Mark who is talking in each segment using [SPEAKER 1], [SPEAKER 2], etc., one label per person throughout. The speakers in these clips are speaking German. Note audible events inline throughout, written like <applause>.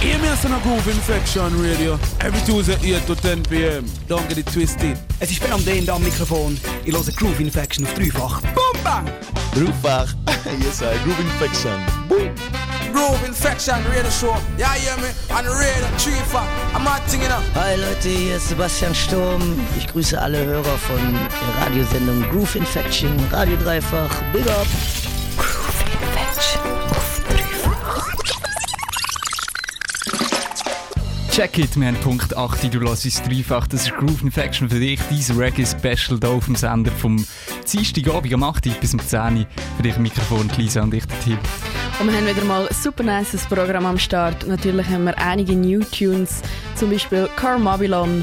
[SPEAKER 1] Hear me as a Groove Infection Radio. Every Tuesday 8 to 10 p.m. Don't get it twisted.
[SPEAKER 2] Es ist Ben am D am Mikrofon. Ich höre Groove Infection auf dreifach. Boom, bang!
[SPEAKER 3] Dreifach. <laughs> yes, I. Groove Infection. Boom.
[SPEAKER 1] Groove Infection Radio Show. Yeah, hear me? On the radio, dreifach. I'm acting it up.
[SPEAKER 4] Hi Leute, hier ist Sebastian Sturm. Ich grüße alle Hörer von der Radiosendung Groove Infection, Radio Dreifach. Big up!
[SPEAKER 5] Check it, wir haben Punkt 8, du lässt uns dreifach. Das ist Groove Infection für dich, dein Reggae-Special hier auf dem Sender vom Dienstagabend am 8 bis um 10 Uhr. Für dich Mikrofon, Lisa und ich, der Tim.
[SPEAKER 6] Und wir haben wieder mal ein super nice Programm am Start. Natürlich haben wir einige New Tunes, zum Beispiel Carmabylon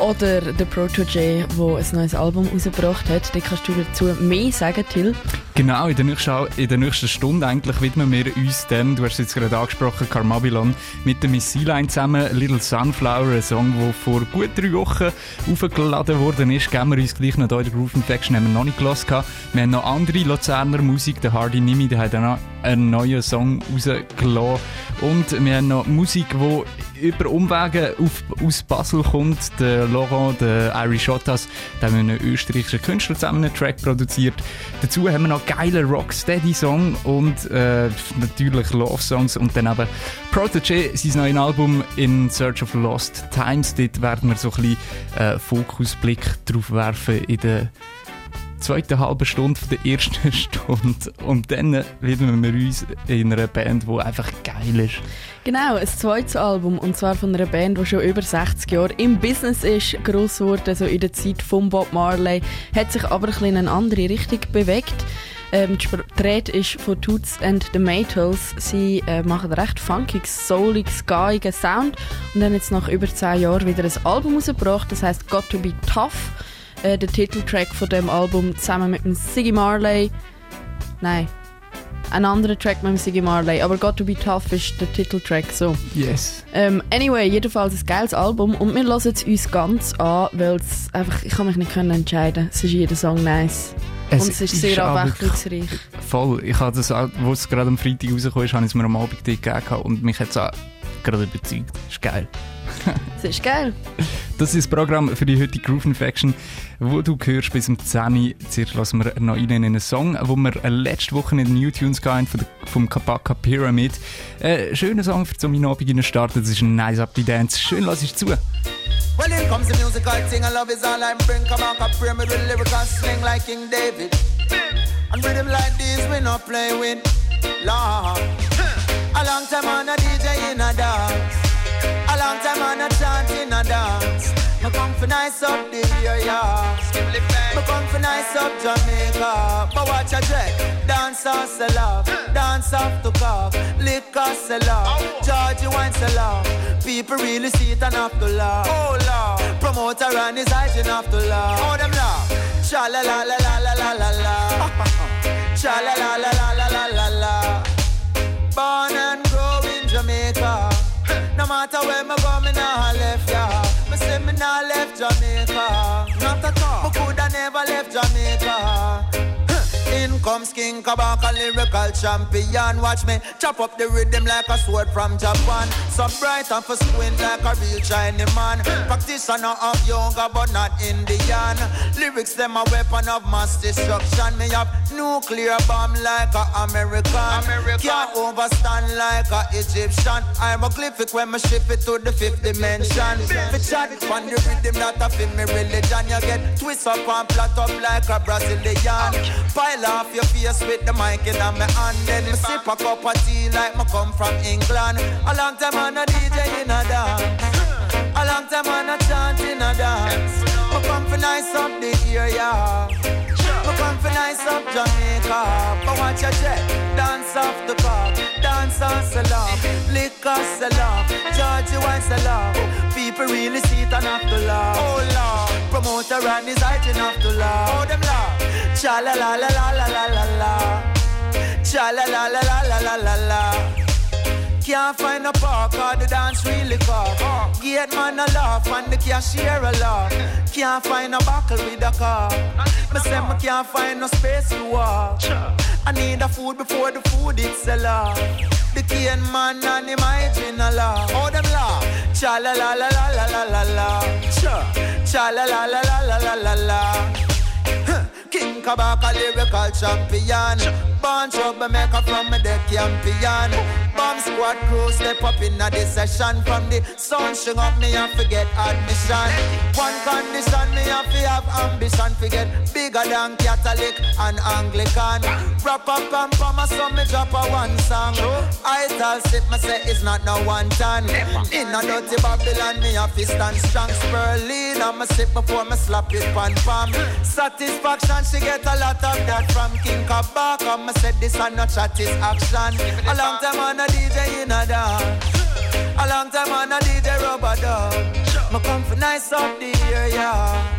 [SPEAKER 6] oder The Protege, der ein neues Album rausgebracht hat. Da kannst du dazu mehr sagen, Till.
[SPEAKER 5] Genau, in der, nächsten, in der nächsten Stunde eigentlich widmen wir uns dem, du hast es jetzt gerade angesprochen, Carmabylon, mit der Miss Line zusammen, Little Sunflower, ein Song, der vor gut drei Wochen aufgeladen worden ist. Geben wir uns gleich noch hier in der Groove Infection, haben wir noch nicht gelassen. Wir haben noch andere Luzerner Musik, der Hardy Nimi, der hat auch noch einen neuen Song rausgelassen. Und wir haben noch Musik, die über Umwege auf, aus Basel kommt. Der Laurent, der Irish Ottas, der haben einen österreichischen Künstler zusammen einen Track produziert. Dazu haben wir noch geile Rocksteady-Song und äh, natürlich Love-Songs und dann eben Protege, sein neues Album In Search of Lost Times. Dort werden wir so ein bisschen äh, Fokusblick drauf werfen in der zweiten halben Stunde der ersten <laughs> Stunde und dann widmen wir uns in einer Band, die einfach geil ist.
[SPEAKER 6] Genau, ein zweites Album und zwar von einer Band, die schon über 60 Jahre im Business ist, gross wurde, so in der Zeit von Bob Marley, hat sich aber ein bisschen in eine andere Richtung bewegt. Ähm, die ist von Toots and the Maytals. Sie äh, machen recht funkig, soulig, skaigen Sound und haben jetzt nach über 10 Jahren wieder ein Album rausgebracht, das heißt Got to be Tough. Äh, der Titeltrack von dem Album zusammen mit dem Siggy Marley. Nein, ein anderer Track mit dem Siggy Marley, aber Got to be Tough ist der Titeltrack so.
[SPEAKER 5] Yes.
[SPEAKER 6] Ähm, anyway, jedenfalls ein geiles Album und wir hören es uns ganz an, weil es einfach, ich kann mich nicht können entscheiden. Es ist jeder Song nice.
[SPEAKER 5] Es
[SPEAKER 6] und es ist sehr abwechslungsreich.
[SPEAKER 5] Voll. Ich habe das, auch, wo es gerade am Freitag rausgekommen ist, habe ich es mir am Abend gegeben und mich hat es auch gerade überzeugt. Ist geil. <laughs>
[SPEAKER 6] das ist geil.
[SPEAKER 5] Das ist das Programm für die heutige Groove Infection, wo du hörst bis um 10 Uhr. Zuerst lassen wir noch rein in einen Song, wo wir letzte Woche in den New Tunes gehen vom Kabaka Pyramid. Ein äh, schöner Song für zum Abend starten. Das ist ein nice Up Dance. Schön, lass ich zu.
[SPEAKER 7] Well, in comes the musical thing, and love is all I bring. Kabaka Pyramid with lyrical sling like King David. And rhythm like this, we not play with. Lord. A long time on a DJ in a dance. Long time on a chant in a dance. Me come for nice up the area. Me come for nice up Jamaica. But watch a check. Dance off sell off. Dance off to cough. Liquor sell off. Georgie wine sell off. People really see it and have to laugh. Oh Lord. Promoter and his hygiene have to laugh. Oh them laugh. Cha la la la la la la la la. Cha la la la la la la la la. Born and grow in Jamaica. No matter where me go, me nah left ya. Me say me nah left Jamaica. Not at all. Me coulda never left Jamaica. Comes King Kabaka, lyrical champion. Watch me chop up the rhythm like a sword from Japan. So bright and for squint like a real Chinese man. Practitioner of yoga, but not Indian. Lyrics them a weapon of mass destruction. Me have nuclear bomb like a American. American. Can't overstand like a Egyptian. I'm a glyphic when me ship it to the fifth dimension. Fi chat on the rhythm that a fit me religion. You get twist up and flat up like a Brazilian. Pile off your face with the mic in my hand. Then me sip a cup of tea like me come from England. A long time on a DJ in a dance. A long time on a chant in a dance. Me come for nice up the come for nice up Jamaica. But watch your jet. Dance off the car. Dance on salon. Liquor salon. Georgie wine salon. People really see it and have to laugh. Oh Lord. Promoter and his hygiene have to laugh. Oh them laugh. Cha la la la la la la la la. Cha la la la la la la la la. Can't find a park or the dance really cock. Gate man a laugh and the cashier a laugh. Can't find a buckle with a car. Me say me can't find no space to walk. I need a food before the food it's a law. The cane man and him hygiene a law. Oh them law. Cha la la la la la la la la. Cha cha la la la la la la la la. Kabaka lyrical champion. Born troublemaker from me the champion. Bomb squad crew step up in a session. From the sun string up me and forget admission. One condition me and fi have ambition. Forget bigger than Catholic and Anglican. Wrap up and promise so me drop a one song. I tell sit me say it's not no one ton. In a dirty Babylon me a fist and strong spurling. I'ma sip before me slap it pan palm. Satisfaction she get a lot of that from King Kabaka. Me said this and no chat is action. A long time on a DJ in a dance. A long time on a DJ rubber dub. Me come for nice up the area.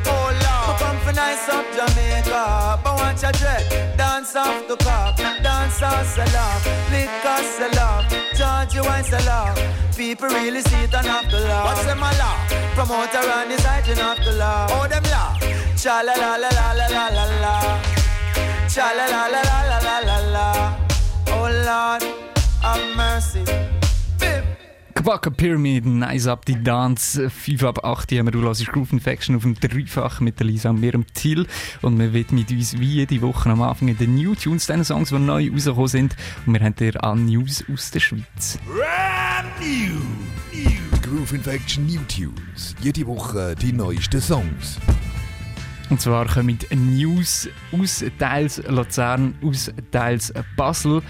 [SPEAKER 7] Oh Lord. Me come for nice up Jamaica. But want your dread. Dance off the cock. Dance off sell off. Liquor sell off. Georgie wine sell off. People really see it and have to laugh. What's them a laugh? Promoter and his hygiene have to laugh. Oh them laugh. Cha la la la la la la la la. Cha la la la la la la la la. Oh Lord, have mercy.
[SPEAKER 5] Quacker Pyramid, Nice Up, die Dance, 5 ab 8 haben wir, du hörst Groove Infection auf dem Dreifach mit der Lisa und mir, dem Till. Und wir widmen uns wie jede Woche am Anfang in den New Tunes, den Songs, die neu rausgekommen sind. Und wir haben dir an News aus der Schweiz.
[SPEAKER 8] Brand new. new. Groove Infection New Tunes. Jede Woche die neuesten Songs.
[SPEAKER 5] Und zwar kommen News aus teils Luzern, aus teils Basel.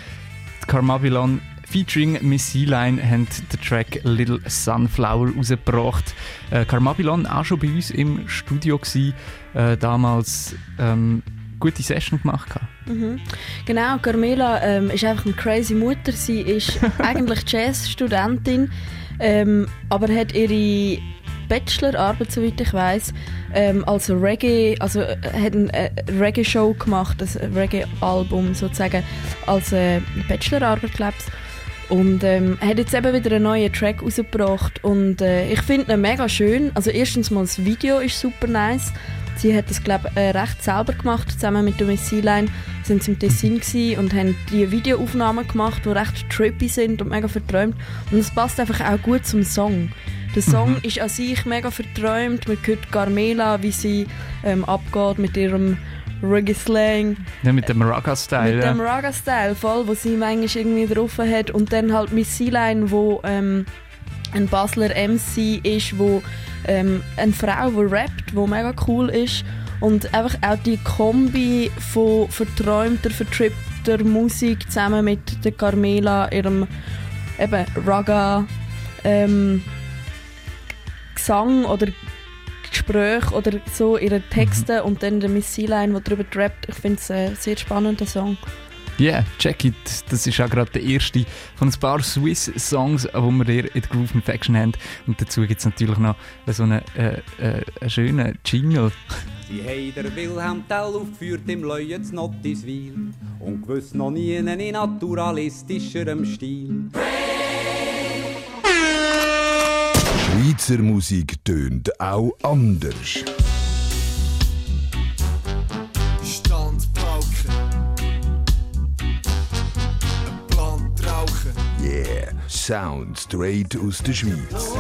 [SPEAKER 5] Die Carmabilon featuring Miss Line haben den Track Little Sunflower rausgebracht. Äh, Carmabilon auch schon bei uns im Studio gewesen, äh, damals ähm, gute Session gemacht.
[SPEAKER 6] Mhm. Genau, Carmela ähm, ist einfach eine crazy Mutter. Sie ist <laughs> eigentlich Jazzstudentin, ähm, aber hat ihre Bachelorarbeit, soweit ich weiß, ähm, als Reggae, also äh, hat eine äh, Reggae-Show gemacht, ein Reggae-Album sozusagen, als äh, Bachelorarbeit, glaube ich. Und ähm, hat jetzt eben wieder einen neuen Track rausgebracht und äh, ich finde ihn mega schön. Also erstens mal das Video ist super nice. Sie hat das glaube äh, recht selber gemacht, zusammen mit der Miss Line sind sie im Tessin und haben die Videoaufnahmen gemacht, die recht trippy sind und mega verträumt. Und es passt einfach auch gut zum Song. Der Song
[SPEAKER 5] Mhm.
[SPEAKER 6] ist an sich mega verträumt. Man hört Carmela, wie sie ähm, abgeht mit ihrem Reggae-Slang.
[SPEAKER 5] Ja, mit dem Raga-Style.
[SPEAKER 6] Mit dem
[SPEAKER 5] Ja.
[SPEAKER 6] Raga-Style, voll, wo sie manchmal irgendwie drauf hat. Und dann halt Miss Sealine, wo ähm, ein Basler MC ist, wo ähm, eine Frau, die rappt, wo mega cool ist. Und einfach auch die Kombi von verträumter, vertrippter Musik zusammen mit der Carmela, ihrem eben Raga ähm, Gesang oder Gespräch oder so, ihre Texte und dann der Miss Sealine, die darüber rappt. Ich finde es ein sehr spannender Song.
[SPEAKER 5] Yeah, check it. Das ist auch gerade der erste von ein paar Swiss-Songs, die wir hier in der Groove Infection haben. Und dazu gibt es natürlich noch so einen, äh, äh, einen schönen Jingle.
[SPEAKER 9] Sie haben der Wilhelm Tell aufgeführt im Leuen zu Nottiswil und gewiss noch nie in naturalistischerem Stil.
[SPEAKER 8] Schweizer Musik tönt auch anders.
[SPEAKER 10] Standpauken. Ein Plant rauchen.
[SPEAKER 8] Yeah, Sound straight aus der Schweiz.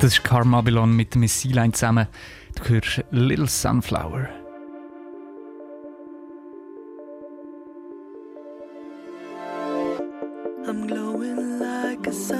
[SPEAKER 5] Das ist Carmabilon mit Miss Sealine zusammen. Du hörst Little Sunflower.
[SPEAKER 11] I'm glowing like a sun,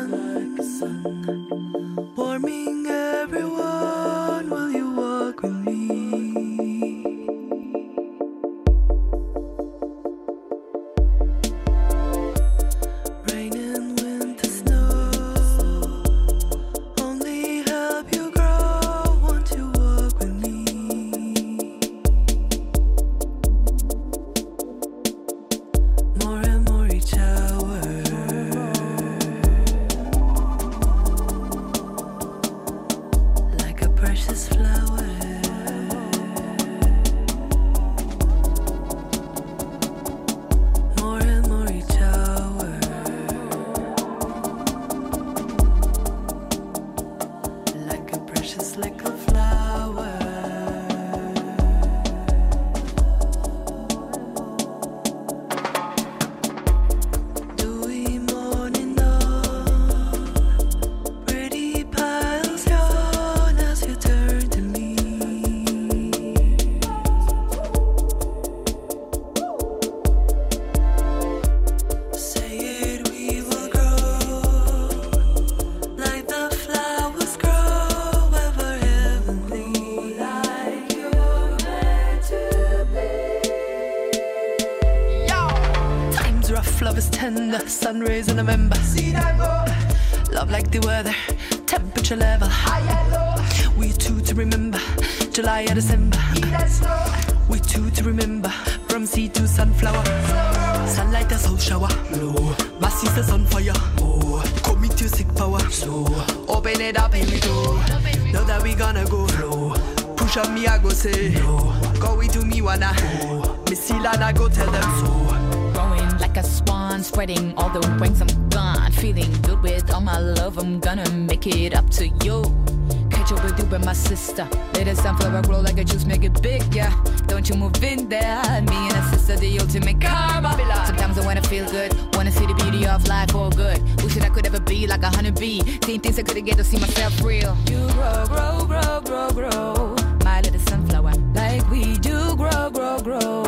[SPEAKER 12] honeybee. Seeing things I couldn't get to see myself real. You grow, grow, grow, grow, grow. My little sunflower, like we do, grow, grow, grow.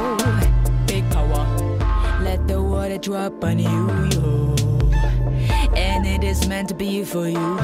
[SPEAKER 12] Big power. Let the water drop on you, yo. And it is meant to be for you,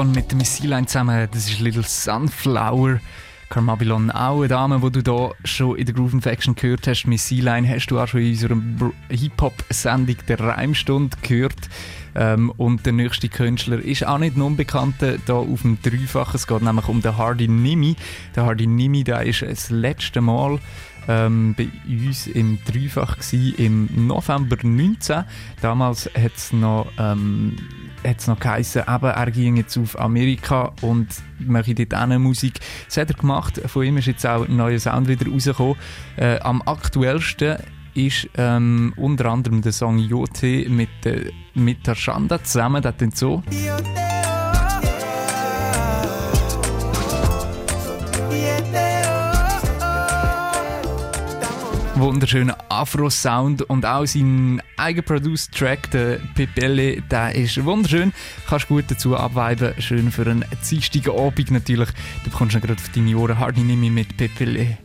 [SPEAKER 5] Carmabilon mit dem Sea zusammen, das ist Little Sunflower. Carmabilon, auch eine Dame, die du da schon in der Groove Infection gehört hast. Sea hast du auch schon in unserer Hip-Hop-Sendung der Reimstunde gehört. Ähm, und der nächste Künstler ist auch nicht ein Unbekannter da auf dem Dreifachen. Es geht nämlich um den Hardy Nimi. Der Hardy Nimi, der ist das letzte Mal ähm, bei uns im Dreifach gsi im November 19. Damals hat es noch, ähm, hat's noch geheissen, eben, er ging jetzt auf Amerika und mache dort auch Musik. Das hat er gemacht. Von ihm ist jetzt auch ein neuer Sound wieder rausgekommen. Äh, am aktuellsten ist ähm, unter anderem der Song Jote mit, äh, mit der Shanda zusammen. Das klingt so. Wunderschöner Afro-Sound und auch sein eigenproduced Track, der Pipelle, der ist wunderschön. Kannst gut dazu abweiben. Schön für einen dienstigen Abend natürlich. Du bekommst ihn gerade auf deine Ohren. Hardy Nimi mit Pipelle.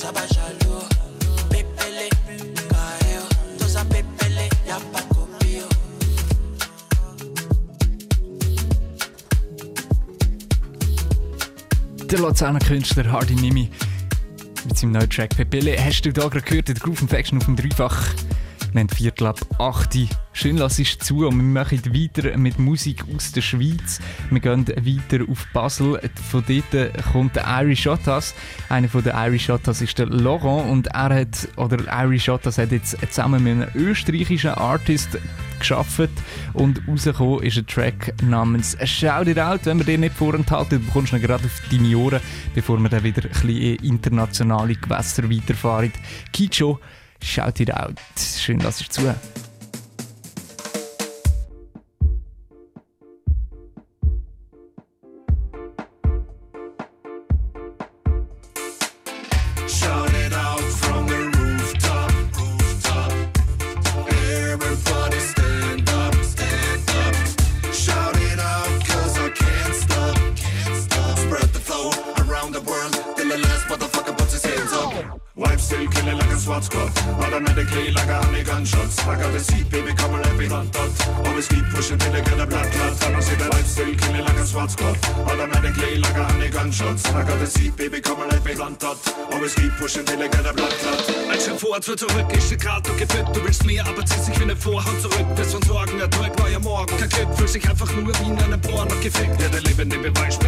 [SPEAKER 13] Ça va jaloux. Pépélé, carré, tout ça pépélé, y'a pas coupé.
[SPEAKER 5] Der Luzerner Künstler Hardy Nimi mit seinem neuen Track Pepele. Hast du da gerade gehört in der Groove Infection auf dem Dreifach? Wir haben Viertel ab 8. Schön lass es zu und wir machen weiter mit Musik aus der Schweiz. Wir gehen weiter auf Basel. Von dort kommt der Irish Shotas. Einer von den Irish Shotas ist der Laurent und er hat, oder Irish Shotas hat jetzt zusammen mit einem österreichischen Artist geschafft und rausgekommen ist ein Track namens Shout It Out. Wenn wir den nicht vorenthalten, du bekommst ihn gerade auf deine Ohren, bevor wir dann wieder ein bisschen in internationale Gewässer weiterfahren. Kicho, Shout It Out. Schön, dass ihr zu.
[SPEAKER 14] Vor, zwei zurück, ich steh grad und gefüllt. Du willst mir, aber ziehst dich wie eine Vorhaut zurück. Bist von Sorgen erdrückt, neuer Morgen. Kein Glück, fühlst dich einfach nur wie in einem Bohr noch gefickt. Ja, der lebende Beweis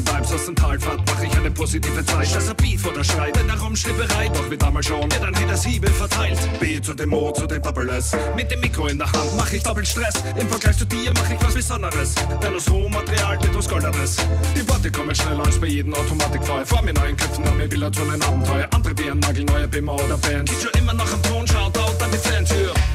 [SPEAKER 14] die Vibes aus dem Talfahrt mach ich eine positive Zeit. Statt der Beat vor der Schrei, denn der Raumschlipperei, doch wie damals schon, ja, dann hätte das Hiebe verteilt.
[SPEAKER 10] B zu dem Mo zu dem Double S.
[SPEAKER 14] Mit dem Mikro in der Hand mach ich doppelt Stress. Im Vergleich zu dir mach ich was Besonderes. Denn aus Rohmaterial wird was Goldenes. Die Worte kommen schneller als bei jedem Automatikfeuer. Vor mir neuen Köpfen, an mir Bilder zu einem Abenteuer. Andere wie ein Nagel, neue Bimmer oder Band. Geht schon immer noch am Ton, schaut out an die Fantür.
[SPEAKER 10] Shout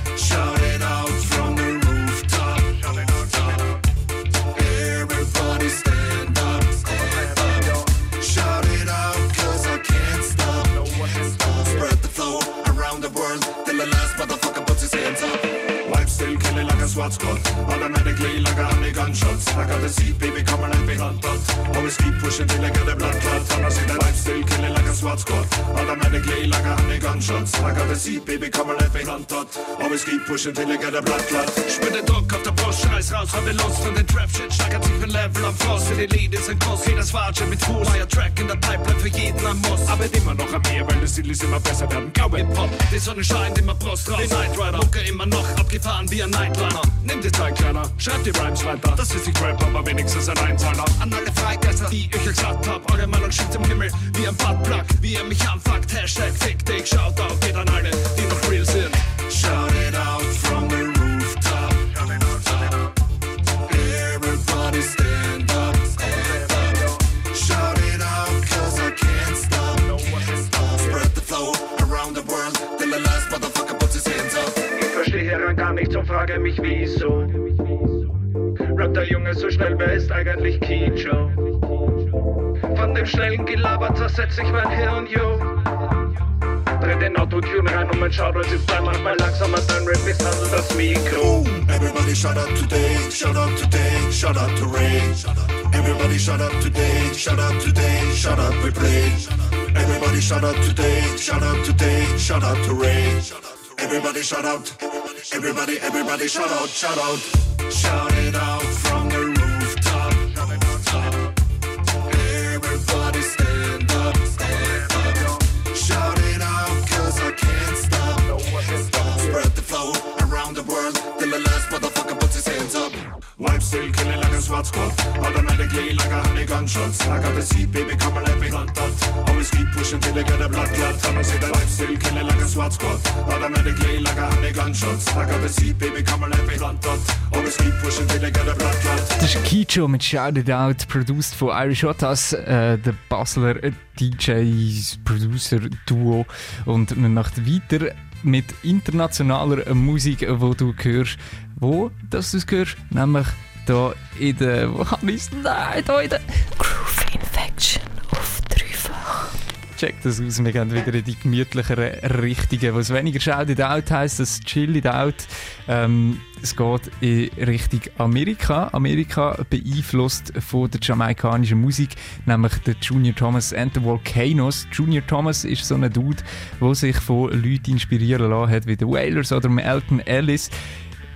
[SPEAKER 10] killing like a SWAT squad. Automatically like a honey gunshots. I got the seat, baby, come on and be hunt dot. Always keep pushing till I get a blood clot. And I see the wife still killing like a SWAT squad. Automatically like a honey gunshots. I got the seat, baby, come on hunt dot. Always keep pushing till I get a blood clot.
[SPEAKER 14] Spür den Druck auf der Brust, schreiß raus, hab den Lust und den Trap-Shit steigert mit Level am Frost. Für die ist ein Kuss, jedes Watsche mit Fuß. Neuer Track in der Pipeline für jeden am Muss. Aber immer noch am Meer, weil das Stil ist immer besser werden. Glaube Hip-Hop, die Sonne scheint immer Brust raus. Die Night Rider, Mucke immer noch abgefahren wie ein Nightliner. Nimm die Zeit, Kleiner, schreib die Rhymes weiter. Das ist nicht Rap, aber wenigstens ein Einzahler. An alle Freigeister, die ich euch gesagt hab, eure Meinung steht im Himmel. Wie ein Buttplug, wie ihr mich anfuckt. Hashtag Fick dich, Shoutout geht an alle, die noch real sind.
[SPEAKER 10] Shout it out from
[SPEAKER 14] heran gar nichts und frage mich wieso. Rap der Junge so schnell, wer ist eigentlich Kicho? Von dem schnellen Gelaber zersetzt sich mein Hirn, yo. Dreh den Autotune rein und mein Shoutout ist dann manchmal langsamer, dein Rap misshandelt das Mikro.
[SPEAKER 10] Everybody shout out today, shout out today, shout out to Ray. Everybody shout out today, shout out today, shout out we play. Everybody shout out today, shout out today, shout out to Ray. Everybody shout out, everybody, everybody shout out, shout out. Shout it out from Automatically like a honey gunshots. I got the seat, baby, come and let me hunt dot. Always keep pushing till they get a blood clot.
[SPEAKER 5] Das ist Kicho mit Shout It Out, produced von Irish Otas, äh, der Basler DJs, Producer-Duo. Und wir machen weiter mit internationaler Musik, wo du hörst, wo das du es hörst, nämlich da in der, wo kann ich es, nein, da in der
[SPEAKER 4] Groove Infection
[SPEAKER 5] checkt das aus. Wir gehen wieder in die gemütlichere Richtungen. Was weniger Shout It Out heisst, das Chill It Out. Ähm, es geht in Richtung Amerika. Amerika beeinflusst von der jamaikanischen Musik, nämlich der Junior Thomas and the Volcanoes. Junior Thomas ist so ein Dude, der sich von Leuten inspirieren lassen hat, wie den Wailers oder Elton Ellis.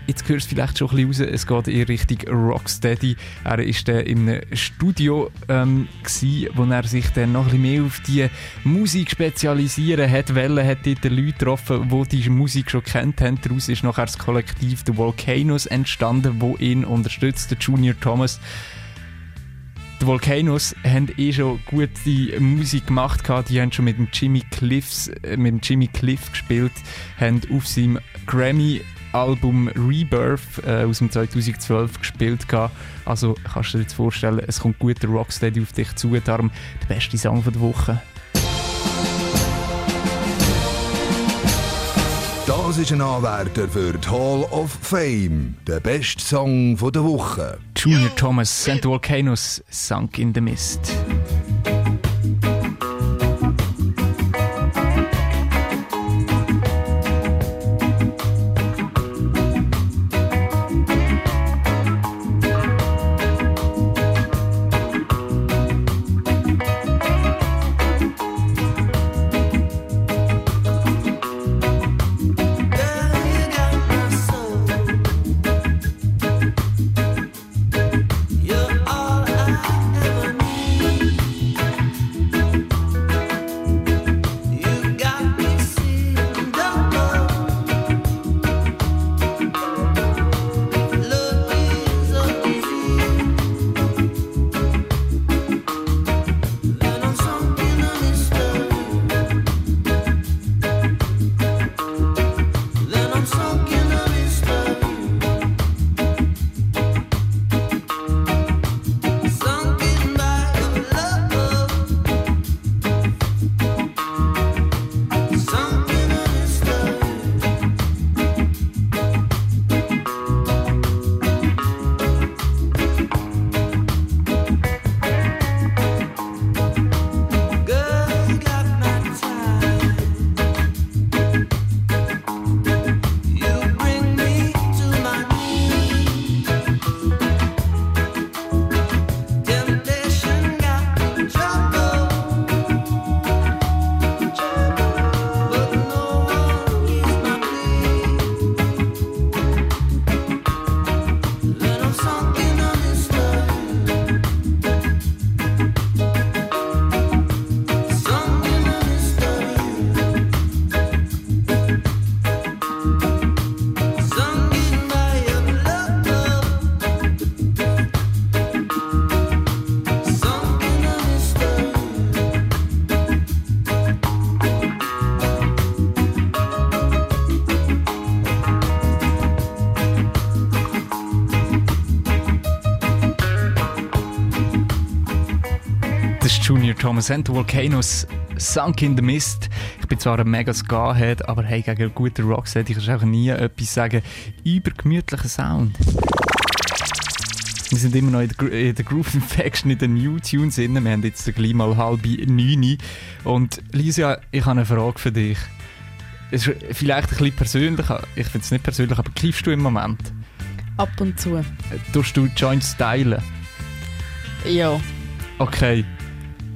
[SPEAKER 5] Jetzt hörst du vielleicht schon ein bisschen raus, es geht in Richtung Rocksteady. Er war dann in einem Studio, ähm, gewesen, wo er sich dann noch ein bisschen mehr auf die Musik spezialisieren hat wollen, hat dort Leute getroffen, die diese Musik schon kennt haben. Daraus ist nachher das Kollektiv The Volcanoes entstanden, wo ihn unterstützt, der Junior Thomas. Die Volcanoes haben eh schon gute Musik gemacht. Die haben schon mit dem Jimmy, Cliffs, äh, mit dem Jimmy Cliff gespielt, haben auf seinem Grammy Album Rebirth äh, aus dem 2012 gespielt. gehabt. Also kannst du dir jetzt vorstellen, es kommt guter Rocksteady auf dich zu. Darum der beste Song der Woche.
[SPEAKER 8] Das ist ein Anwärter für die Hall of Fame. Der beste Song der Woche.
[SPEAKER 5] Junior Thomas and the Volcanoes Sunk in the Mist. And the Volcanoes Sunk in the Mist. Ich bin zwar ein mega Ska-Head, aber hey, gegen einen guten Rockset, ich kann auch nie etwas sagen über gemütlichen Sound. Wir sind immer noch in der, in der Groove Infection, in den New Tunes drin. Wir haben jetzt gleich mal halb neun. Und Lisa, ich habe eine Frage für dich. Es ist vielleicht ein bisschen persönlich, ich finde es nicht persönlich, aber kiffst du im Moment?
[SPEAKER 6] Ab und zu.
[SPEAKER 5] Tust du Joints stylen?
[SPEAKER 6] Ja.
[SPEAKER 5] Okay.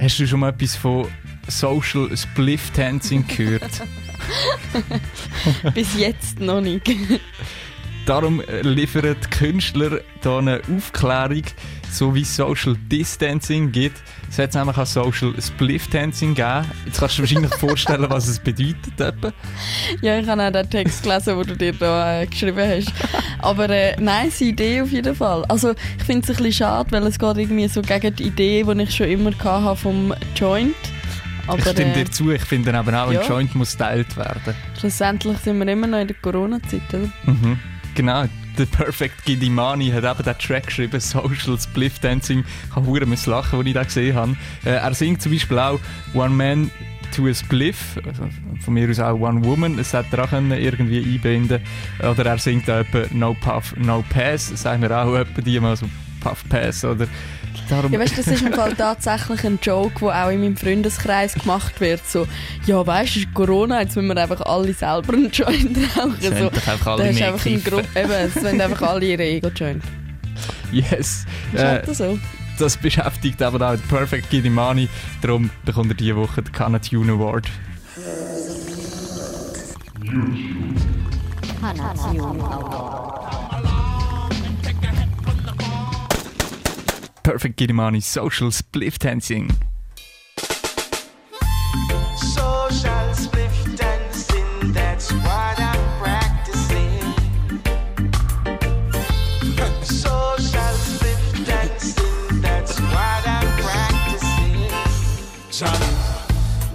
[SPEAKER 5] Hast du schon mal etwas von Social Spliff Dancing gehört? <laughs>
[SPEAKER 6] Bis jetzt noch nicht.
[SPEAKER 5] Darum äh, liefern die Künstler hier eine Aufklärung, so wie es Social Distancing gibt. Es hat nämlich auch Social Spliff Dancing gegeben. Jetzt kannst du dir wahrscheinlich vorstellen, was es bedeutet. Etwa.
[SPEAKER 6] Ja, ich habe auch den Text gelesen, den du dir da äh, geschrieben hast. Aber äh, nice Idee auf jeden Fall. Also ich finde es ein bisschen schade, weil es geht irgendwie so gegen die Idee, die ich schon immer hatte vom Joint. Aber
[SPEAKER 5] ich stimme
[SPEAKER 6] äh,
[SPEAKER 5] dir zu, ich finde aber auch, ein
[SPEAKER 6] ja.
[SPEAKER 5] Joint muss geteilt werden.
[SPEAKER 6] schlussendlich sind wir immer noch in der Corona-Zeit, oder?
[SPEAKER 5] Mhm. Genau, der Perfect Gidimani hat eben den Track geschrieben, Social Spliff Dancing. Ich habe müssen lachen, als ich den gesehen habe. Äh, er singt zum Beispiel auch One Man to a Spliff, also von mir aus auch One Woman, das hätte er auch irgendwie einbinden Oder er singt auch etwa No Puff, No Pass, sagen wir auch etwa die mal so Puff Pass oder Darum
[SPEAKER 6] Ja, weißt du, das ist im Fall <laughs> tatsächlich ein Joke, der auch in meinem Freundeskreis gemacht wird. So, ja, weißt du, ist Corona, jetzt müssen wir einfach alle selber einen Joint rauchen.
[SPEAKER 5] Es
[SPEAKER 6] So,
[SPEAKER 5] einfach alle
[SPEAKER 6] da ist einfach
[SPEAKER 5] kiffen.
[SPEAKER 6] Gruppe, eben, es wollen einfach alle ihre Ego-Joint.
[SPEAKER 5] Yes.
[SPEAKER 6] Ist halt so.
[SPEAKER 5] Das beschäftigt aber auch Perfect Gidimani. Darum bekommt er diese Woche den Canna Tune Award. Perfect Gidimani Social Spliff Dancing.
[SPEAKER 10] Social spliff dancing, that's what I'm practicing. Social spliff dancing, that's what I'm practicing.
[SPEAKER 14] Johnny,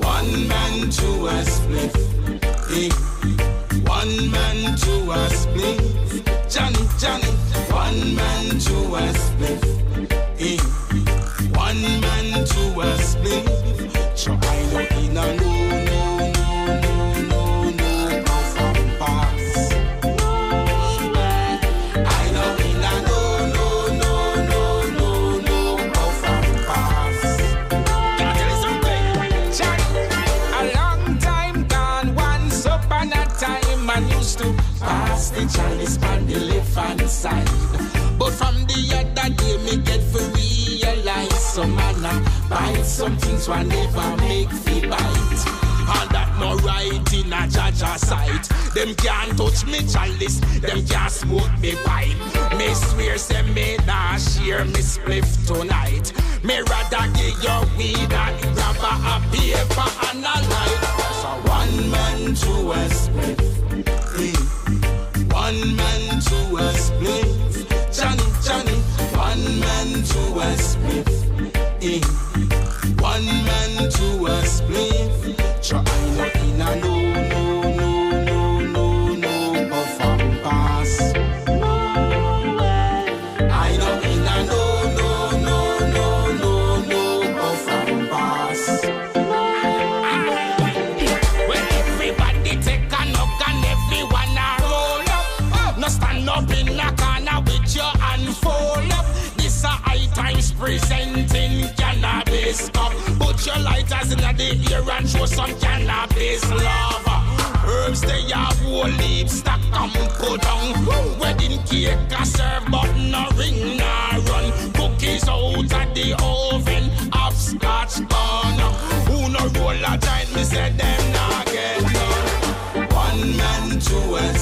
[SPEAKER 14] one man to a spliff. But from the other day, me get to realize some man bite some things one never make fi bite. And that no right in a Jaja sight. Them can't touch me chalice, them can't smoke me pipe. Me swear say me nah share me spliff tonight. Me rather give your weed and grab a, paper and a light. So one man to a spliff. One man to a spliff. Johnny, Johnny, one man to a spliff. Eh. One man to a. So I know in a the and show some cannabis love. Herbs they are whole leaf stack and put down. Wedding cake a serve but no ring nor run. Cookies out of the oven, upscotch bun. Who no roll a giant, me say them nah get none. One man to a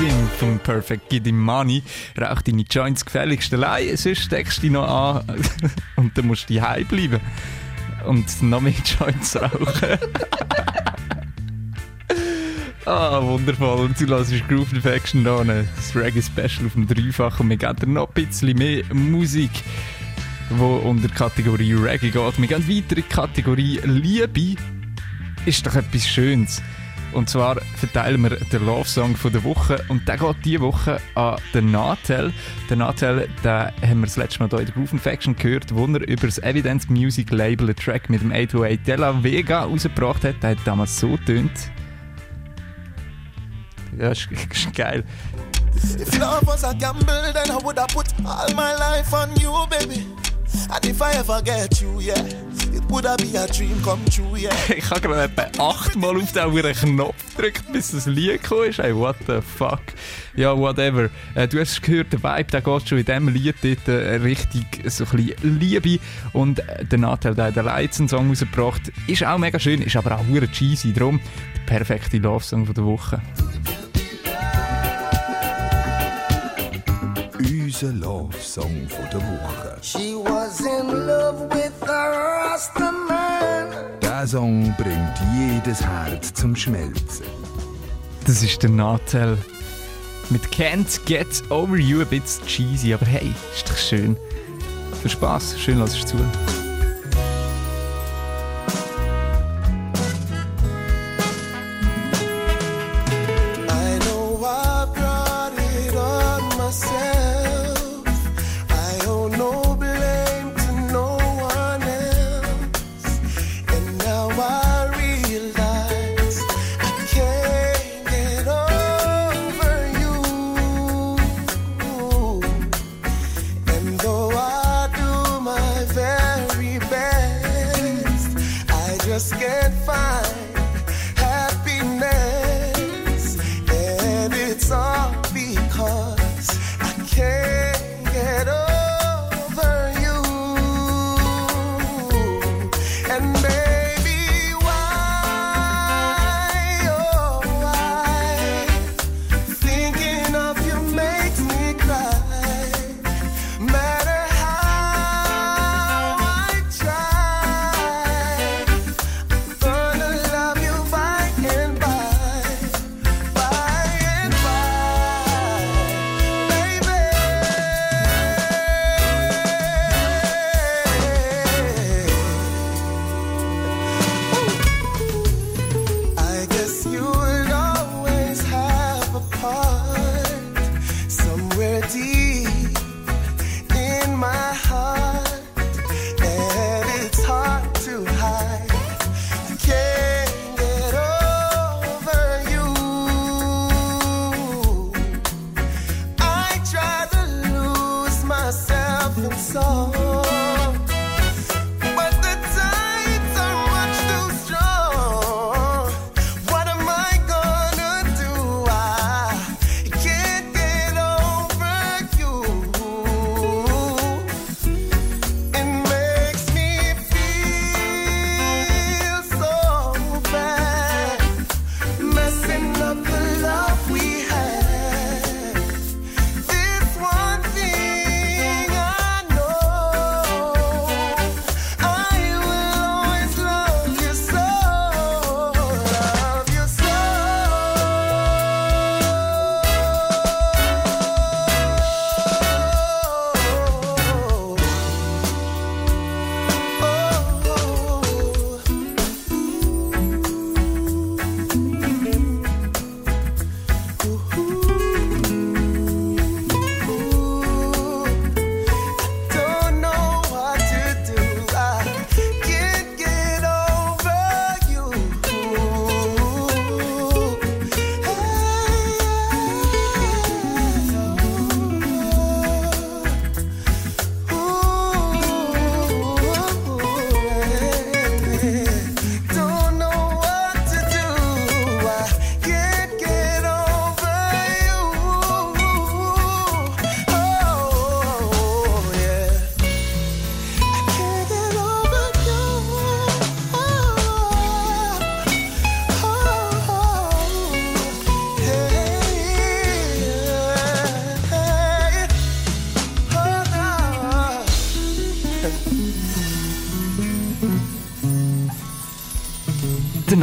[SPEAKER 10] Dancing
[SPEAKER 5] vom Perfect Gidimani. Rauch deine Joints gefälligst allein, sonst steckst du dich noch an <laughs> und dann musst du daheim bleiben. Und noch mehr Joints rauchen. <laughs> ah, wundervoll. Und du hörst Groove Infection da, ne? das Reggae Special auf dem Dreifach und wir geben noch ein bisschen mehr Musik, die unter Kategorie Reggae geht. Wir gehen weiter in die Kategorie Liebe. Ist doch etwas Schönes
[SPEAKER 15] Und zwar verteilen wir den Love Song von der Woche. Und der geht diese Woche an den Natel. Den Natel, den haben wir das letzte Mal hier in der Groove Faction gehört, wo er über das Evidence Music Label einen Track mit dem 808 Della Vega rausgebracht hat. Der hat damals so tönt. Ja, ist, ist geil.
[SPEAKER 16] If love was a gamble, then I would have put all my life on you, baby. And if I ever get you, yeah, it would have be a dream come true, yeah. <laughs>
[SPEAKER 15] Ich habe gerade etwa achtmal auf den Knopf gedrückt, bis das Lied gekommen ist. Hey, what the fuck? Ja, whatever. Äh, du hast gehört, der Vibe, der geht schon in diesem Lied dort äh, richtig so ein bisschen Liebe. Und äh, der Nathalie, der hat einen Leitzen-Song rausgebracht. Ist auch mega schön, ist aber auch hure cheesy. Darum der perfekte Love-Song der Woche.
[SPEAKER 8] Unser Love-Song der Woche.
[SPEAKER 16] She was in love with man.
[SPEAKER 8] Der Song bringt jedes Herz zum Schmelzen.
[SPEAKER 15] Das ist der Nathalie. Mit Can't Get Over You ein bisschen cheesy, aber hey, ist doch schön. Für Spaß, schön lass es zu.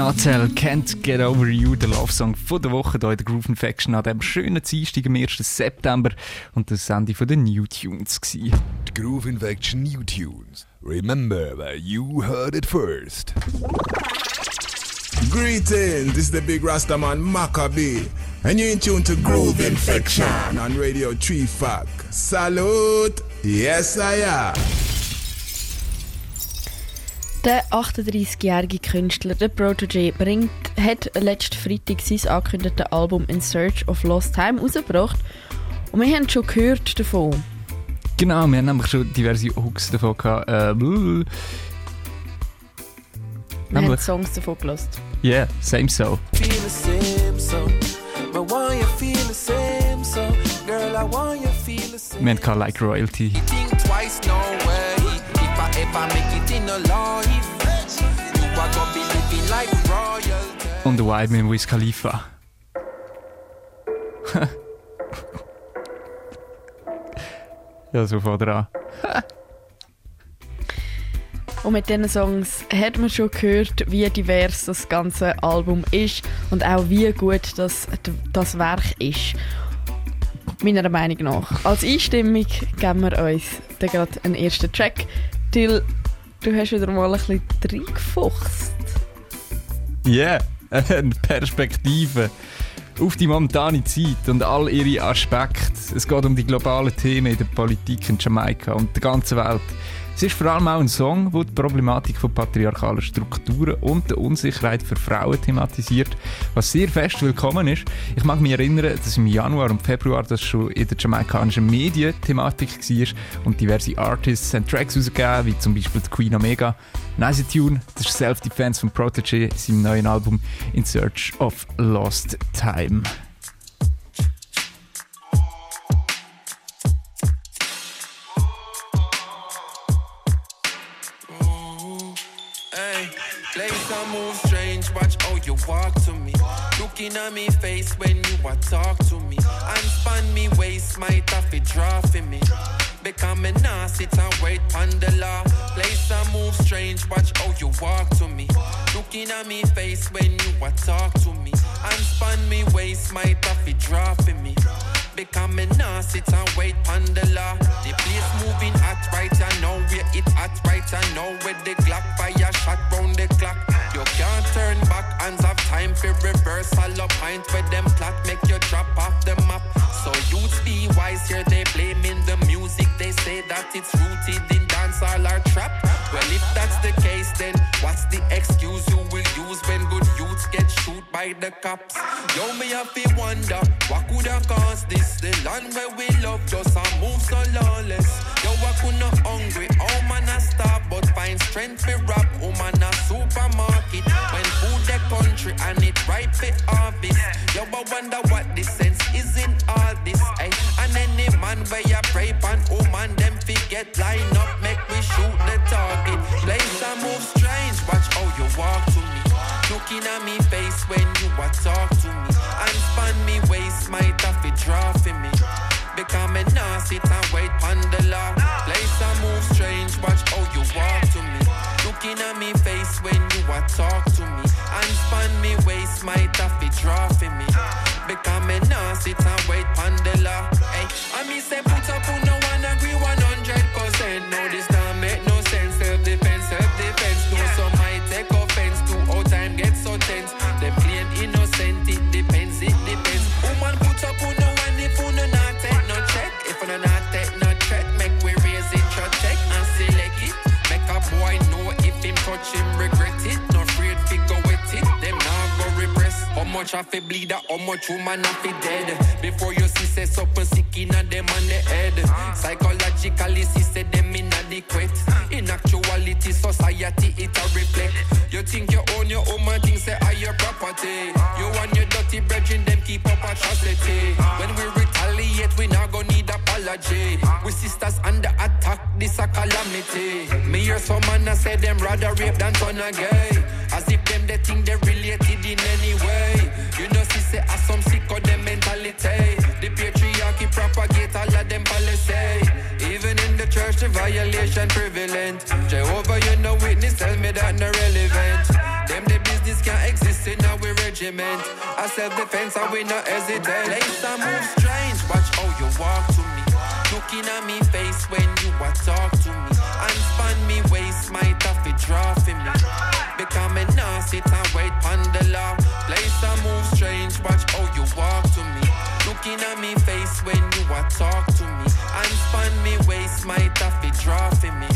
[SPEAKER 15] Nathalie Can't Get Over You, der Love-Song von der Woche hier in der Groove Infection an diesem schönen Dienstag am 1. September. Und das Ende von den New Tunes.
[SPEAKER 8] Die Groove Infection New Tunes. Remember where you heard it first.
[SPEAKER 17] Greetings, this is the big Rastaman Maccabee, and you're in tune to Groove Infection on Radio 3 Fac. Salute, yes I am.
[SPEAKER 6] Der 38-jährige Künstler, der Protege, bringt, hat letzten Freitag sein angekündigtes Album In Search of Lost Time rausgebracht. Und wir haben schon gehört davon.
[SPEAKER 5] Genau, wir haben nämlich schon diverse Hooks davon gehabt. Äh, blö.
[SPEAKER 6] Wir haben Songs davon gelost.
[SPEAKER 5] yeah, same so.
[SPEAKER 18] feel the same, so. But why you feel the same, so. Girl, I want you feel the same.
[SPEAKER 5] Wir haben Like Royalty.
[SPEAKER 18] Think twice, no way. If I ever make it in a life,
[SPEAKER 5] Und Wild mit Wiz Khalifa. <laughs> ja, so vor dran. <laughs>
[SPEAKER 6] Und mit diesen Songs hat man schon gehört, wie divers das ganze Album ist und auch wie gut das, das Werk ist. Meiner Meinung nach. Als Einstimmung geben wir uns dann gerade einen ersten Track. Till, du hast wieder mal ein bisschen reingefuchst. <laughs>
[SPEAKER 5] Yeah, eine Perspektive auf die momentane Zeit und all ihre Aspekte. Es geht um die globalen Themen in der Politik in Jamaika und der ganzen Welt. Es ist vor allem auch ein Song, der die Problematik von patriarchalen Strukturen und der Unsicherheit für Frauen thematisiert, was sehr fest willkommen ist. Ich mag mich erinnern, dass im Januar und Februar das schon in der jamaikanischen Medien Thematik war und diverse Artists haben Tracks rausgegeben, wie zum Beispiel die Queen Omega. Nice Tune, das ist Self-Defense von Protege, seinem neuen Album In Search of Lost Time.
[SPEAKER 18] Walk to me. Looking at me face when you a talk to me. And span me waist, it draw for me. Become a nah sit and wait on the law. Place I move strange, watch how you walk to me. Looking at me face when you a talk to me. And span me waist, it draw for me. Become a nah sit and wait on the law. The place moving hot right I know where it hot right I know where the Glock fire shot round the clock. You can't turn back, hands have time for reversal up pint where them plot make you drop off the map. So youths be wise here, they blaming the music. They say that it's rooted in dancehall or trap. Well, if that's the case, then what's the excuse you will use when good youths get shoot by the cops? Yo, me have to wonder what could have caused this. The land where we love just a move so lawless. Yo, I could not hungry, oh man I starve, but find strength for rap. Oh man a supermarket when food country and it ripe for harvest. Yo, I wonder what the sense is in all this. Ay. And any man where you pray pan, oh man them forget line up, make me shoot the target. Place I move strange, watch how you walk to me. Looking at me face when you a talk to me. And span me waist, might have to draw for me. Become a sit and wait on the law. Looking at me face when you a talk to me. And span me waist, to draw for me. Become a nah sit wait law. Hey, I me say put up on much I fi bleed, or how much woman I fi dead. Before you see say something sick inna them on the head. Psychologically, see say them inadequate. In actuality, society it a reflect. You think you own your own man, think say are your property. You and your dirty brethren, them keep up atrocity. When we retaliate, we not gonna need apology. We sisters under attack, this a calamity. Me hear some man a say them rather rape than turn a gay. As if them they think they related in any way. You know, see say as some sick of them mentality. The patriarchy propagate all of them policy. Even in the church, the violation prevalent. Jehovah, you know witness, tell me that no relevant. Them the business can't exist in our regiment. A self-defense, and we not hesitate. Place I move strange, watch how you walk to me. Looking at me face when you a talk to me. And span me waist, might have to draw for me. Become a nah sit and wait pon the law. Place a move strange, watch how you walk to me. Looking at me face when you a talk to me. And span me waist, my taffy draw for me.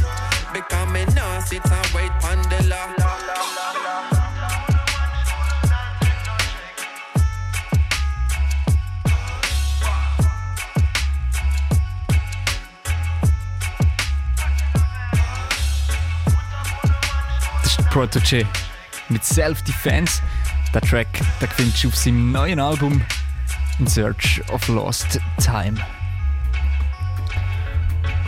[SPEAKER 18] Become a nah sit and wait pon the law.
[SPEAKER 5] Protege mit Self-Defense. Der Track den findest du auf seinem neuen Album In Search of Lost Time.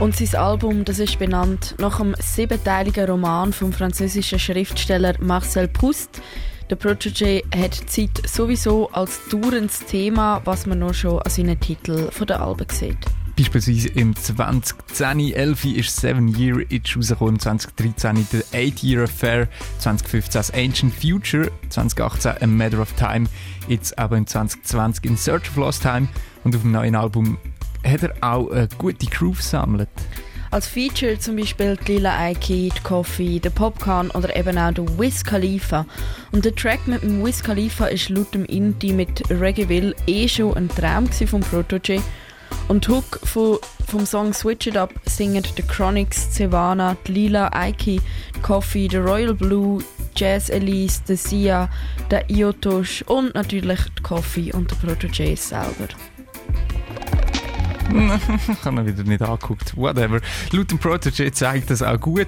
[SPEAKER 6] Und sein Album, das ist benannt nach einem siebenteiligen Roman vom französischen Schriftsteller Marcel Proust. Der Protege hat Zeit sowieso als dauerndes Thema, was man noch schon an seinen Titeln der Alben sieht.
[SPEAKER 5] Beispielsweise im 2010 11 ist Seven Year Itch rausgekommen, 2013 The Eight Year Affair, 2015 das Ancient Future, 2018 A Matter of Time, jetzt aber im 2020 In Search of Lost Time und auf dem neuen Album hat er auch eine gute Groove gesammelt.
[SPEAKER 6] Als Feature zum Beispiel die Lila Aiki, die Coffee, der Popcorn oder eben auch der Wiz Khalifa. Und der Track mit dem Wiz Khalifa ist laut dem Indie mit Reggaeville eh schon ein Traum vom Protege. Und Hook von, vom Song Switch It Up singen The Chronics, die Lila die Coffee, der Royal Blue, Jazz Elise, der Sia, der Iotosh und natürlich die Coffee und der Protege selber. <laughs>
[SPEAKER 5] ich habe ihn wieder nicht angeguckt. Whatever. Laut Protege zeigt das auch gut,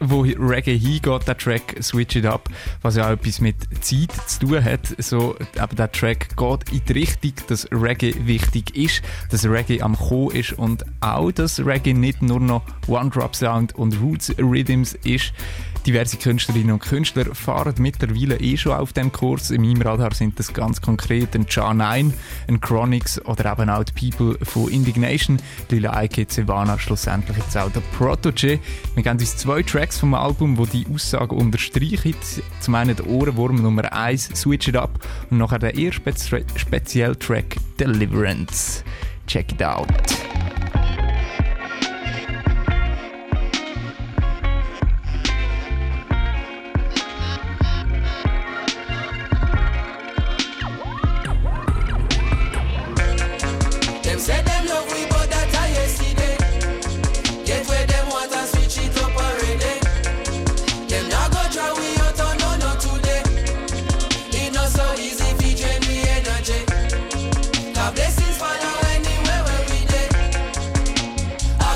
[SPEAKER 5] wo Reggae hingeht, der Track Switch It Up, was ja auch etwas mit Zeit zu tun hat. So, aber der Track geht in die Richtung, dass Reggae wichtig ist, dass Reggae am Kommen ist und auch, dass Reggae nicht nur noch One-Drop-Sound und Roots-Rhythms ist. Diverse Künstlerinnen und Künstler fahren mittlerweile eh schon auf dem Kurs. In meinem Radar sind das ganz konkret ein John 9, ein Chronix oder eben auch die People von Indignation, Lila Ike, Savannah, schlussendlich jetzt auch der Protege. Wir geben uns zwei Tracks vom Album, wo die Aussage unterstreichen. Zum einen der Ohrenwurm Nummer 1, Switch It Up und nachher der eher spezi spezielle Track Deliverance. Check it out.
[SPEAKER 13] Them say them love we, but that yesterday. Get where them want and switch it up already. Them not go we out on no no today. It not so easy drain energy. Blessings follow anywhere where we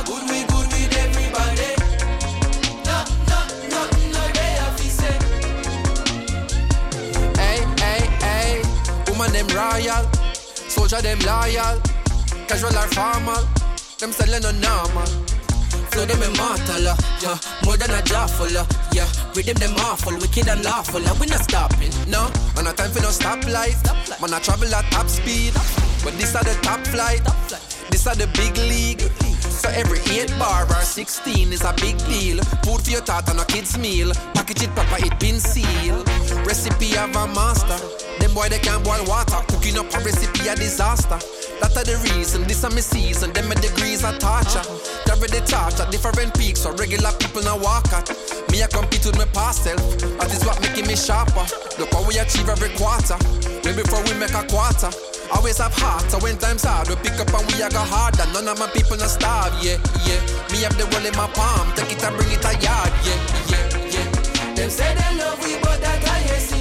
[SPEAKER 13] good we good everybody. No no no no say.
[SPEAKER 18] Hey, hey, hey, woman royal, soldier loyal, casual or formal, them selling no normal. Flow them immortal, uh, yeah, more than a jawful, uh, yeah. Rhythm them awful, wicked and lawful, uh, we not stopping, no. On a time for no stoplight, man I travel at top speed, but this are the top flight, this are the big league. So every 8 bar or 16 is a big deal. Food for your thought and a kid's meal. Package it proper, it been sealed. Recipe of a master. Them boy they can't boil water. Cooking up a recipe a disaster. That are the reason, this are my season. Them my degrees are torture. Carry the at different peaks, so regular people now walk at. Me I compete with my past self. That is what making me sharper. Look how we achieve every quarter. Way before we make a quarter. Always have heart, so when times hard, we pick up and we a go harder. None of my people not starve, yeah, yeah. Me have the world in my palm, take it and bring it a yard, yeah, yeah, yeah.
[SPEAKER 13] Them say them love we, but that I yesterday.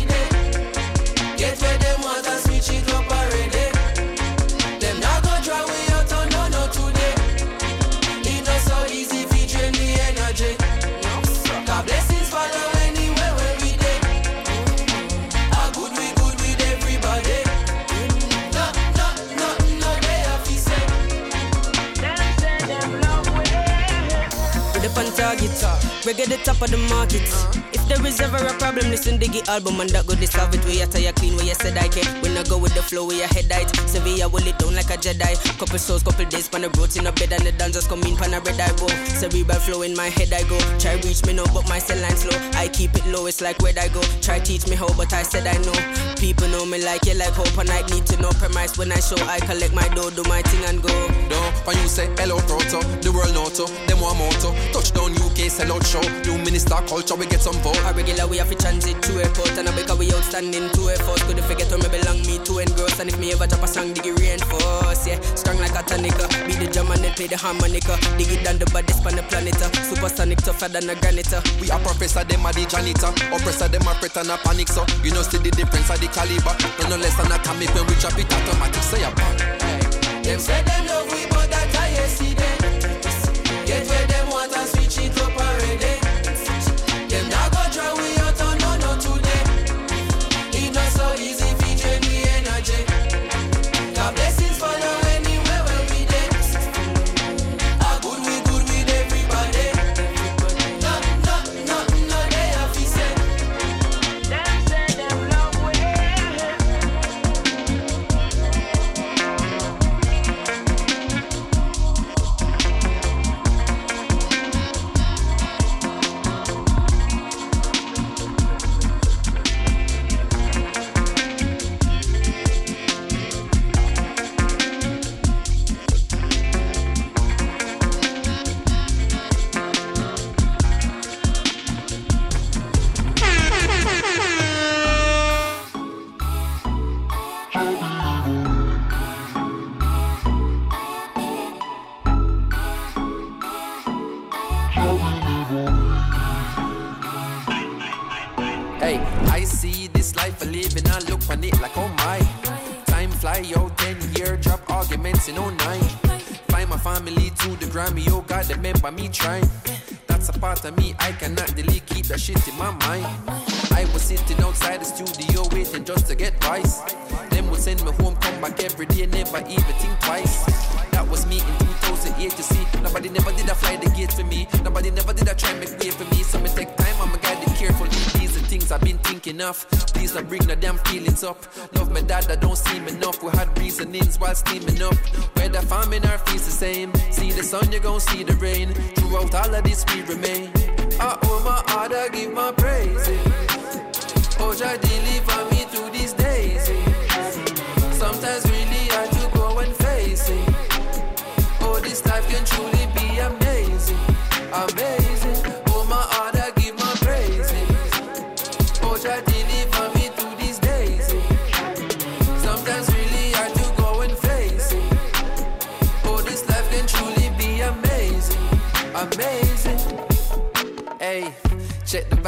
[SPEAKER 19] Reggae the top of the market. Uh-huh. If there is ever a problem, listen Diggy album and that go dissolve it. Where you tire clean, where you said I can. When I go with the flow, where your head height. Sevilla will it down like a Jedi. Couple souls, couple days, pan the roads in a bed and the dancers come in, pan a red I go. Cerebral flow in my head I go. Try reach me now, but my cell line slow. I keep it low, it's like where I go. Try teach me how, but I said I know. People know me like you, like hope, and I need to know premise when I show. I collect my dough, do my thing and go.
[SPEAKER 18] No, when you say hello proto, the world noto, them one motto. Touchdown UK, sell out show. New minister culture, we get some vote.
[SPEAKER 19] A regular we have to transit to airport and I because we outstanding to effort. Could forget where me belong, me to engross. And if me ever drop a song, dig it reinforce. Yeah, strong like a tonica. Be the drum and then play the harmonica. Dig it down the baddest on the planet. uh. Supersonic tougher than a granite. uh.
[SPEAKER 18] We are professor, them are the janitor. Oppressor, them are fret and a panic, so you know, see the difference of the caliber. No, no less than atomic when we drop it automatic. Say a bang.
[SPEAKER 13] Them say them love we, but
[SPEAKER 18] trying. That's a part of me I cannot delete, keep that shit in my mind. I was sitting outside the studio waiting just to get twice. Them would send me home, come back every day, never even think twice. That was me in 2008, you see. Nobody never did a fly the gate for me. Nobody never did a try make way for me. So me take time, I'm a guy that careful. These are things I've been thinking of. Please don't bring the damn feelings up. Love my dad, I don't seem enough. We had reasonings while steaming up. Whether farming or feels the same. See the sun, you gon' see the of this, we remain. I owe my heart, I give my praise. Oh, Jah deliver me through these days. Sometimes really hard to go and face it. Oh, this life can truly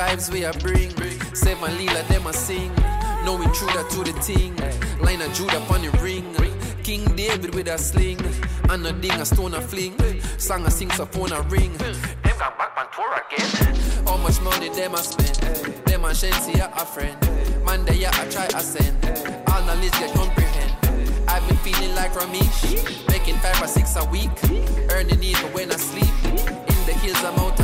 [SPEAKER 18] vibes we are bring. My Lila, them I sing. No intruder to the thing. Line of Judah on the ring. King David with a sling. And a ding, a stone, a fling. Song I sing, so phone a ring. Them come back on tour again. How much money them I spend? Them a shensi a friend. Man, they I try ascend. All knowledge get comprehend. I've been feeling like Ramesh. Making five or six a week. Earning even when I sleep. In the hills, I'm out.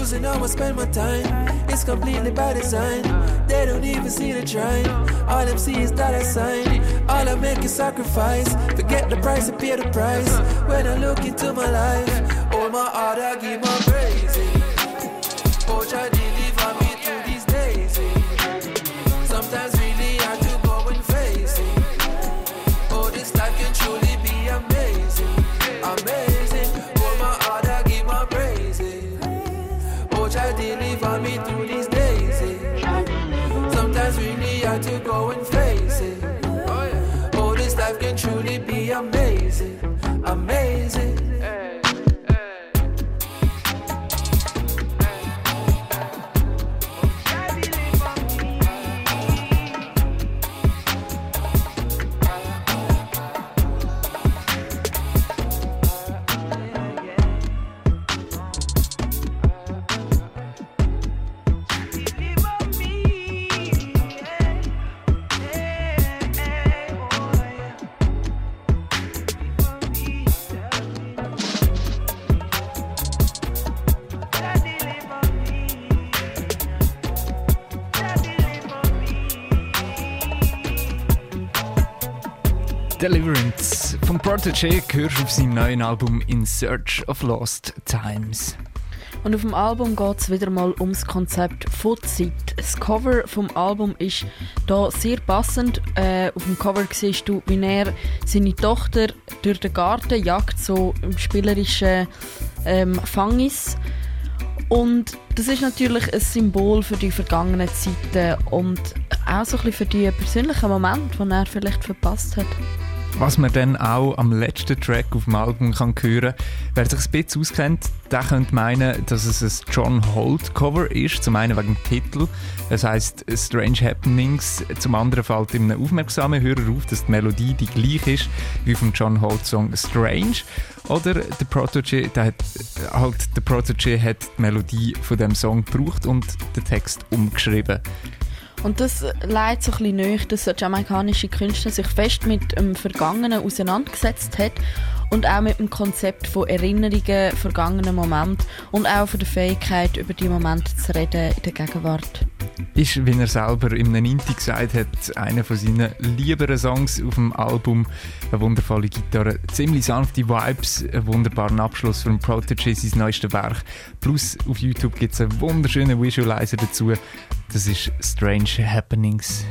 [SPEAKER 18] Choosing how I spend my time, it's completely by design. They don't even see the trying. All them see is that I sign. All I make is sacrifice. Forget the price and pay the price. When I look into my life, all my heart, I give my praise.
[SPEAKER 5] Vom Protege hörst auf seinem neuen Album In Search of Lost Times.
[SPEAKER 6] Und auf dem Album geht es wieder mal ums Konzept von. Das Cover vom Album ist da sehr passend. Äh, auf dem Cover siehst du, wie er seine Tochter durch den Garten jagt, so im spielerischen ähm, Fangis. Und das ist natürlich ein Symbol für die vergangenen Zeiten und auch so ein bisschen für die persönlichen Momente, die er vielleicht verpasst hat.
[SPEAKER 5] Was man dann auch am letzten Track auf dem Album kann hören Wer sich ein bisschen auskennt, der könnte meinen, dass es ein John Holt Cover ist. Zum einen wegen dem Titel, das heißt Strange Happenings. Zum anderen fällt ihm ein aufmerksamer Hörer auf, dass die Melodie die gleiche ist wie vom John Holt Song Strange. Oder der Protege, der hat, halt, der Protege hat die Melodie von dem Song gebraucht und den Text umgeschrieben.
[SPEAKER 6] Und das leitet so ein bisschen näher, dass der jamaikanische Künstler sich fest mit dem Vergangenen auseinandergesetzt hat und auch mit dem Konzept von Erinnerungen, vergangenen Momenten und auch von der Fähigkeit, über die Momente zu reden in der Gegenwart.
[SPEAKER 5] Ist, wie er selber einem Inti gesagt hat, einer von seinen lieberen Songs auf dem Album. Eine wundervolle Gitarre, ziemlich sanfte Vibes, einen wunderbaren Abschluss von Protege, sein neuestes Werk. Plus auf YouTube gibt es einen wunderschönen Visualizer dazu. Das ist Strange Happenings.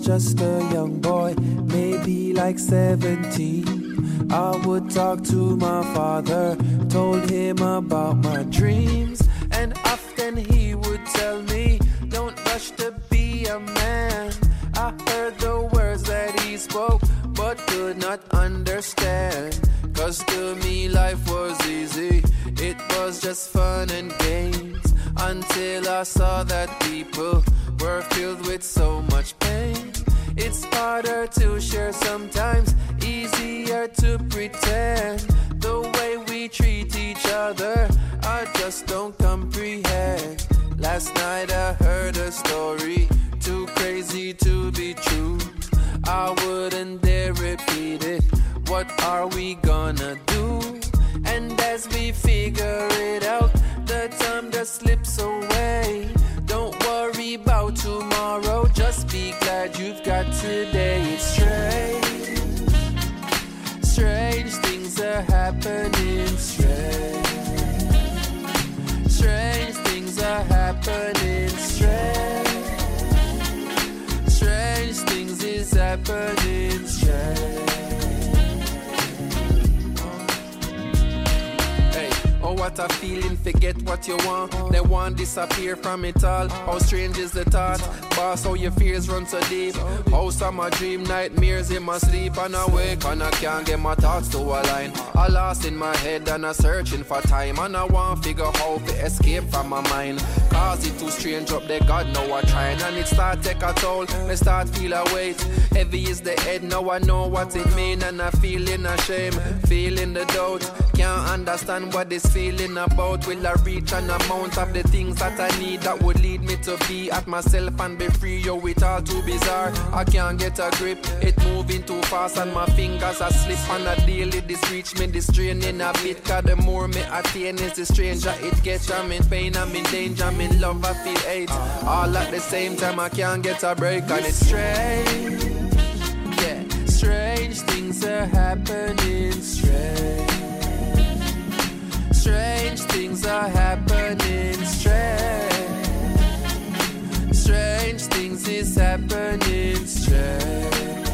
[SPEAKER 18] Just a young boy, maybe like 17, I would talk to my father, told him about my dreams, and often he would tell me, Don't rush to be a man. I heard the words that he spoke, but could not understand. Cause to me, life was easy, it was just fun and games until I saw that people a feeling, forget what you want. They want disappear from it all. How strange is the thought? How your fears run so deep. How some my dream nightmares in my sleep and I wake and I can't get my thoughts to align. I lost in my head and I searching for time and I want figure how to escape from my mind. Cause it too strange up there, God know I trying and it start take a toll. Me start feel a weight. Heavy is the head, now I know what it mean and I feeling ashamed, feeling the doubt. Can't understand what this feeling about. Will I reach an amount of the things that I need that would lead me to be at myself and be free? Yo, it all too bizarre. I can't get a grip. It moving too fast and my fingers are slip on a daily. This reach me, this training a bit. Cause the more me attain is the stranger it gets. I'm in pain, I'm in danger, I'm in love, I feel hate. All at the same time, I can't get a break and it's strange. Yeah, strange things are happening. Strange. Strange things are happening. Strange. Strange things is happening. Strange.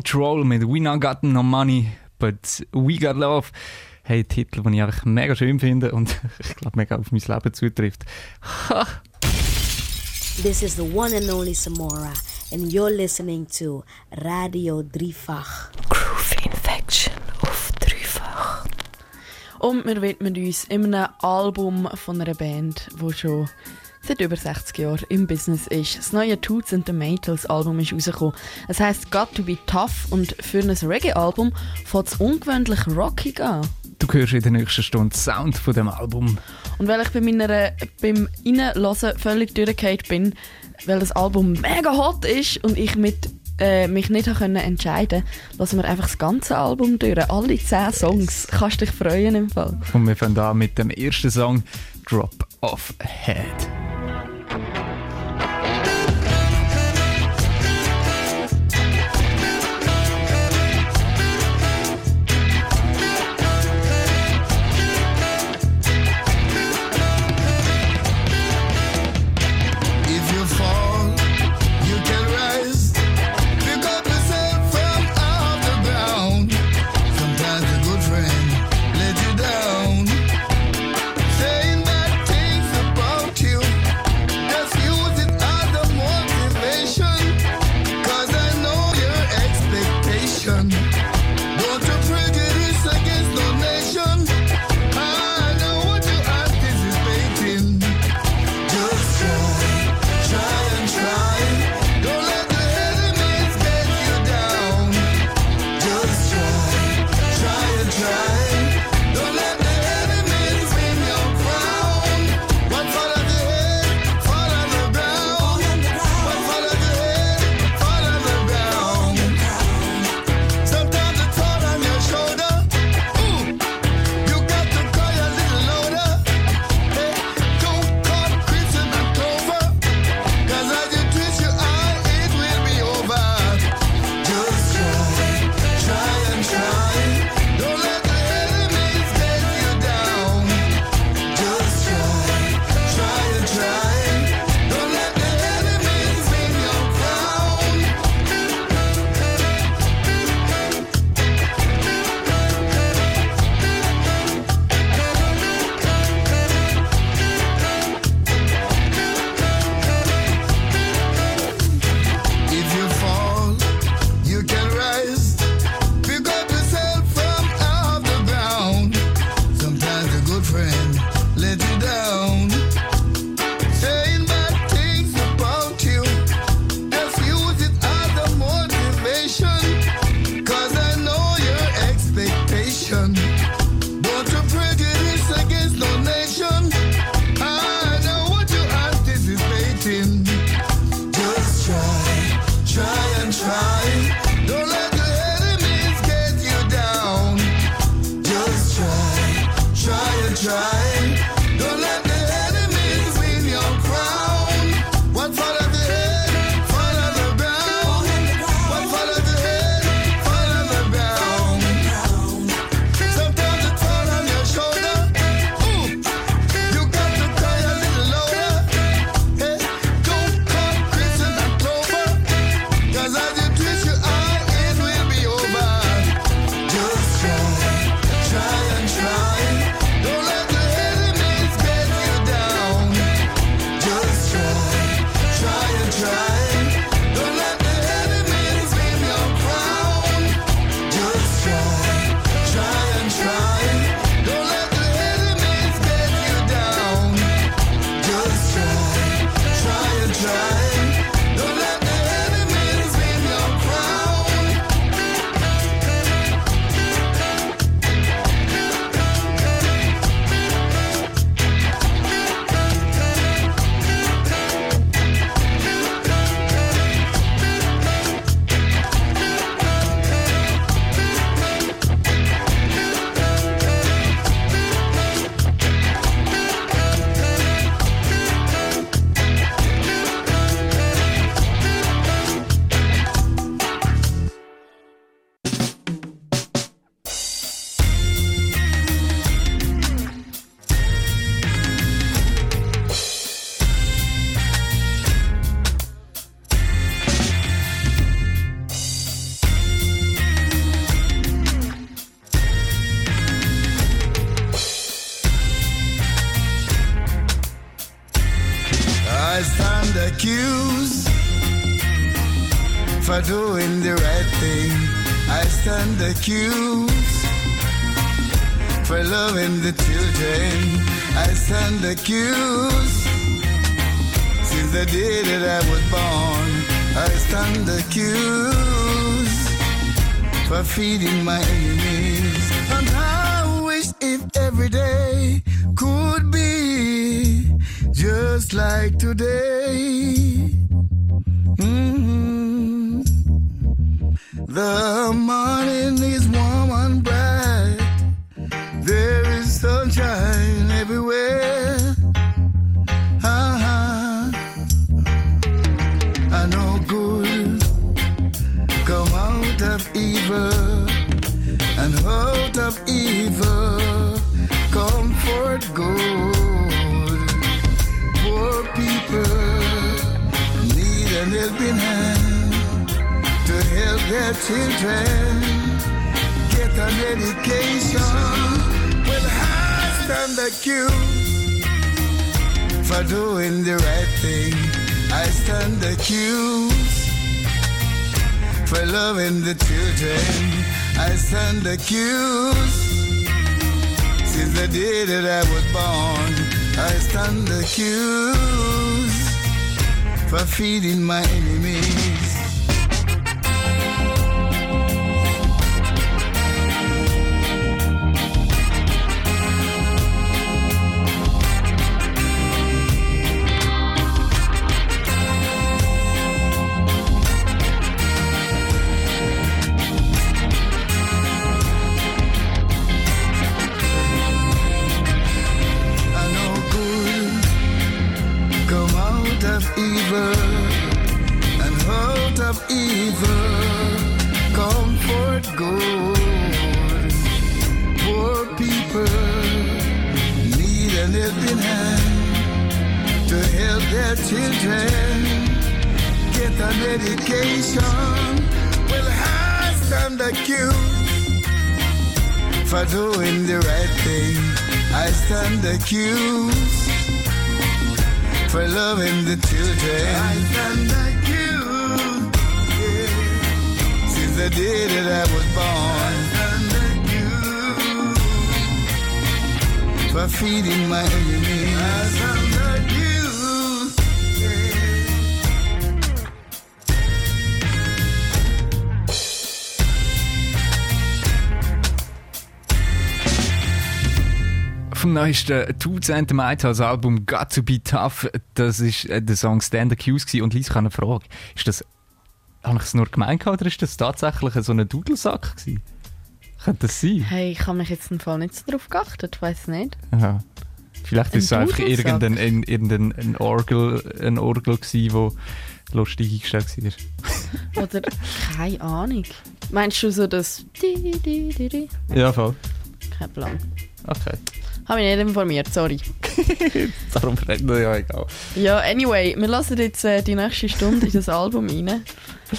[SPEAKER 5] Control mit We Not Got No Money, but We Got Love. Hey, Titel, den ich eigentlich mega schön finde und <laughs> ich glaube, mega auf mein Leben zutrifft. Ha.
[SPEAKER 20] This is the one and only Samora and you're listening to Radio Dreifach.
[SPEAKER 6] Groove Infection auf Dreifach. Und wir widmen uns in einem Album von einer Band, die schon seit über 60 Jahren im Business ist. Das neue Toots and the Maytals Album ist rausgekommen. Es heisst Got to be tough und für ein Reggae-Album fängt es ungewöhnlich rockig an.
[SPEAKER 5] Du hörst in der nächsten Stunde Sound von dem Album.
[SPEAKER 6] Und weil ich bei meiner, beim Reinlassen völlig durchgehend bin, weil das Album mega hot ist und ich mit äh, mich nicht können entscheiden konnte, lassen wir einfach das ganze Album durch. Alle zehn Songs. Kannst dich freuen im Fall.
[SPEAKER 5] Und wir fangen an mit dem ersten Song, Drop of Head.
[SPEAKER 21] Day that I was born. For feeding my enemies.
[SPEAKER 5] Vom neuesten Two Cent Mighthouse Album Got to Be Tough, das ist äh, der Song Stand Accused. Und Lisa, ich habe eine Frage. Ist das, habe ich es nur gemeint oder ist das tatsächlich so ein Dudelsack gewesen? Könnte das sein?
[SPEAKER 6] Hey, ich habe mich jetzt im Fall nicht so drauf geachtet, weiß nicht.
[SPEAKER 5] Aha. Vielleicht
[SPEAKER 6] Ein
[SPEAKER 5] ist es einfach irgendein, ein, irgendein ein Orgel, ein Orgel gewesen, wo lustig eingestellt war. <laughs>
[SPEAKER 6] Oder keine Ahnung. Meinst du so das
[SPEAKER 5] ja, voll.
[SPEAKER 6] Kein Plan.
[SPEAKER 5] Okay.
[SPEAKER 6] Habe mich nicht informiert, sorry. <laughs>
[SPEAKER 5] Darum reden wir ja egal.
[SPEAKER 6] Ja, anyway, wir lassen jetzt äh, die nächste Stunde in das Album rein.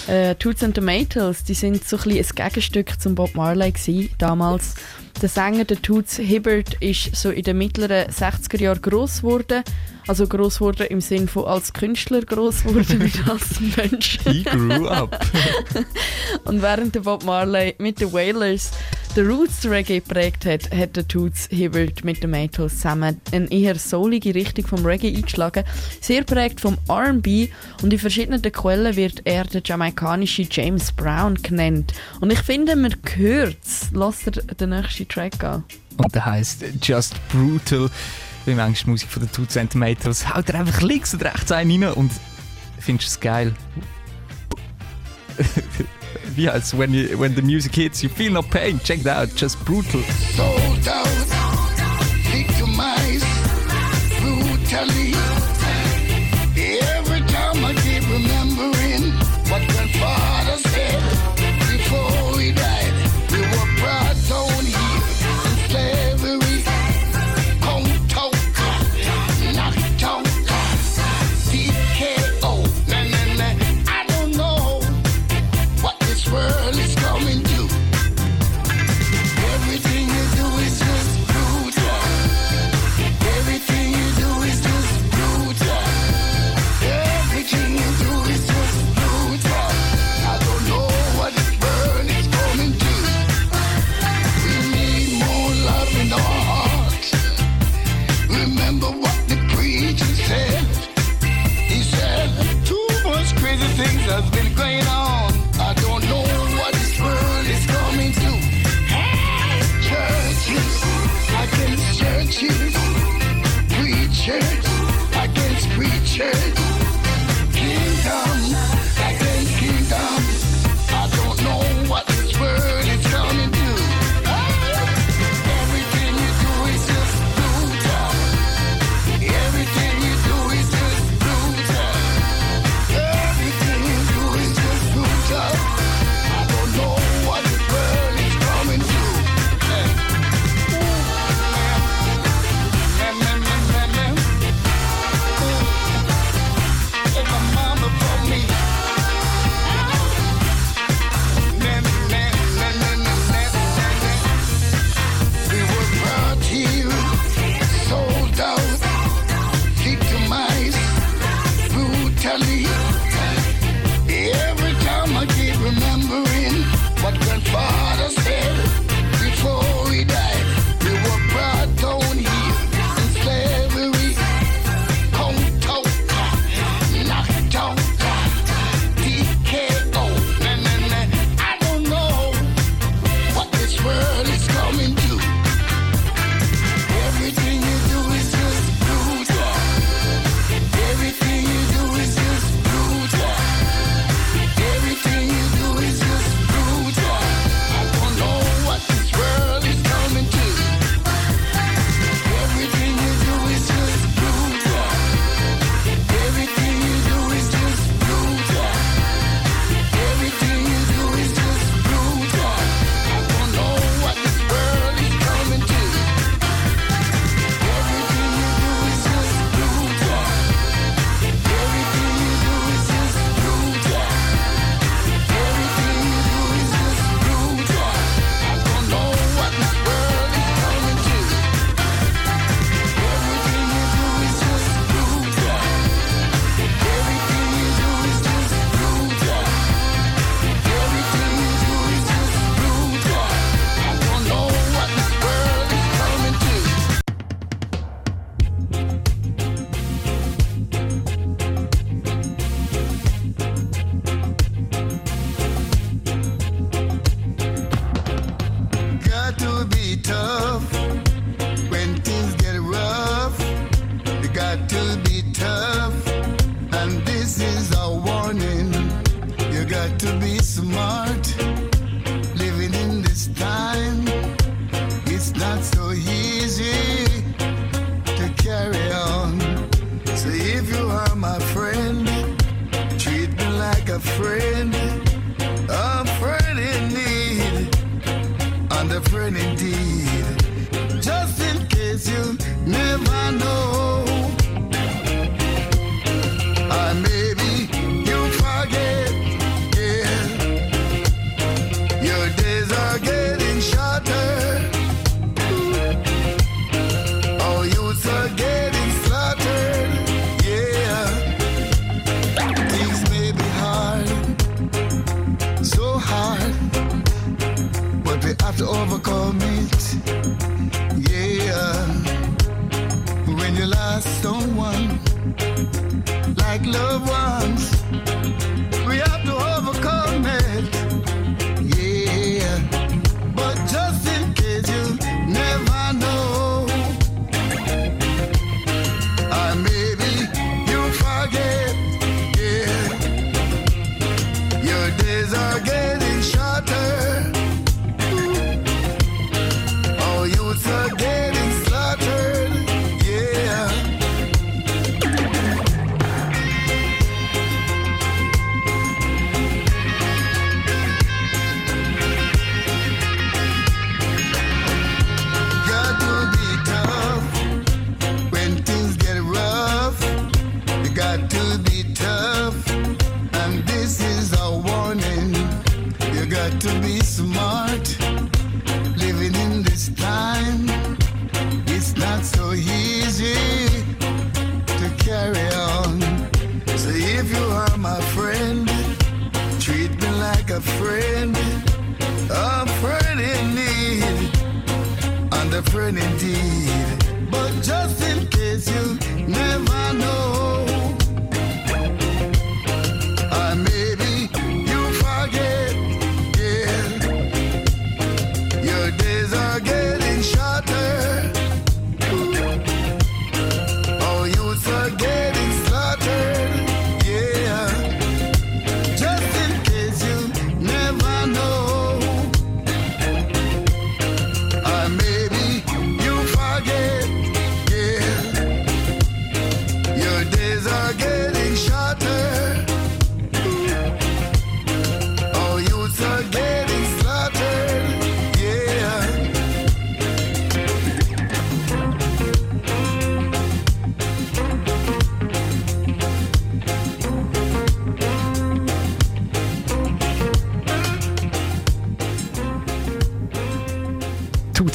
[SPEAKER 6] Äh, Toots and Tomatoes, die sind so ein, ein Gegenstück zum Bob Marley gewesen, damals. Der Sänger, der Toots Hibbert, ist so in den mittleren 60er Jahren gross geworden. Also gross geworden im Sinn von als Künstler gross geworden, nicht als <laughs> Mensch.
[SPEAKER 5] He grew up. <laughs>
[SPEAKER 6] Und während der Bob Marley mit den Wailers den Roots Reggae geprägt hat, hat der Toots Hibbert mit den Maytals zusammen eine eher soulige Richtung vom Reggae eingeschlagen, sehr prägt vom R&B und in verschiedenen Quellen wird er der jamaikanische James Brown genannt. Und ich finde, man hört es. Lass dir den nächsten Track an.
[SPEAKER 5] Und der heisst Just Brutal. Wie manchmal Musik von den Two Centimeters. Haut er einfach links und rechts einen rein und findest es geil. <laughs> Wie heißt when, you, when the music hits, you feel no pain. Check it out, Just Brutal.
[SPEAKER 21] sold out, victimized brutally.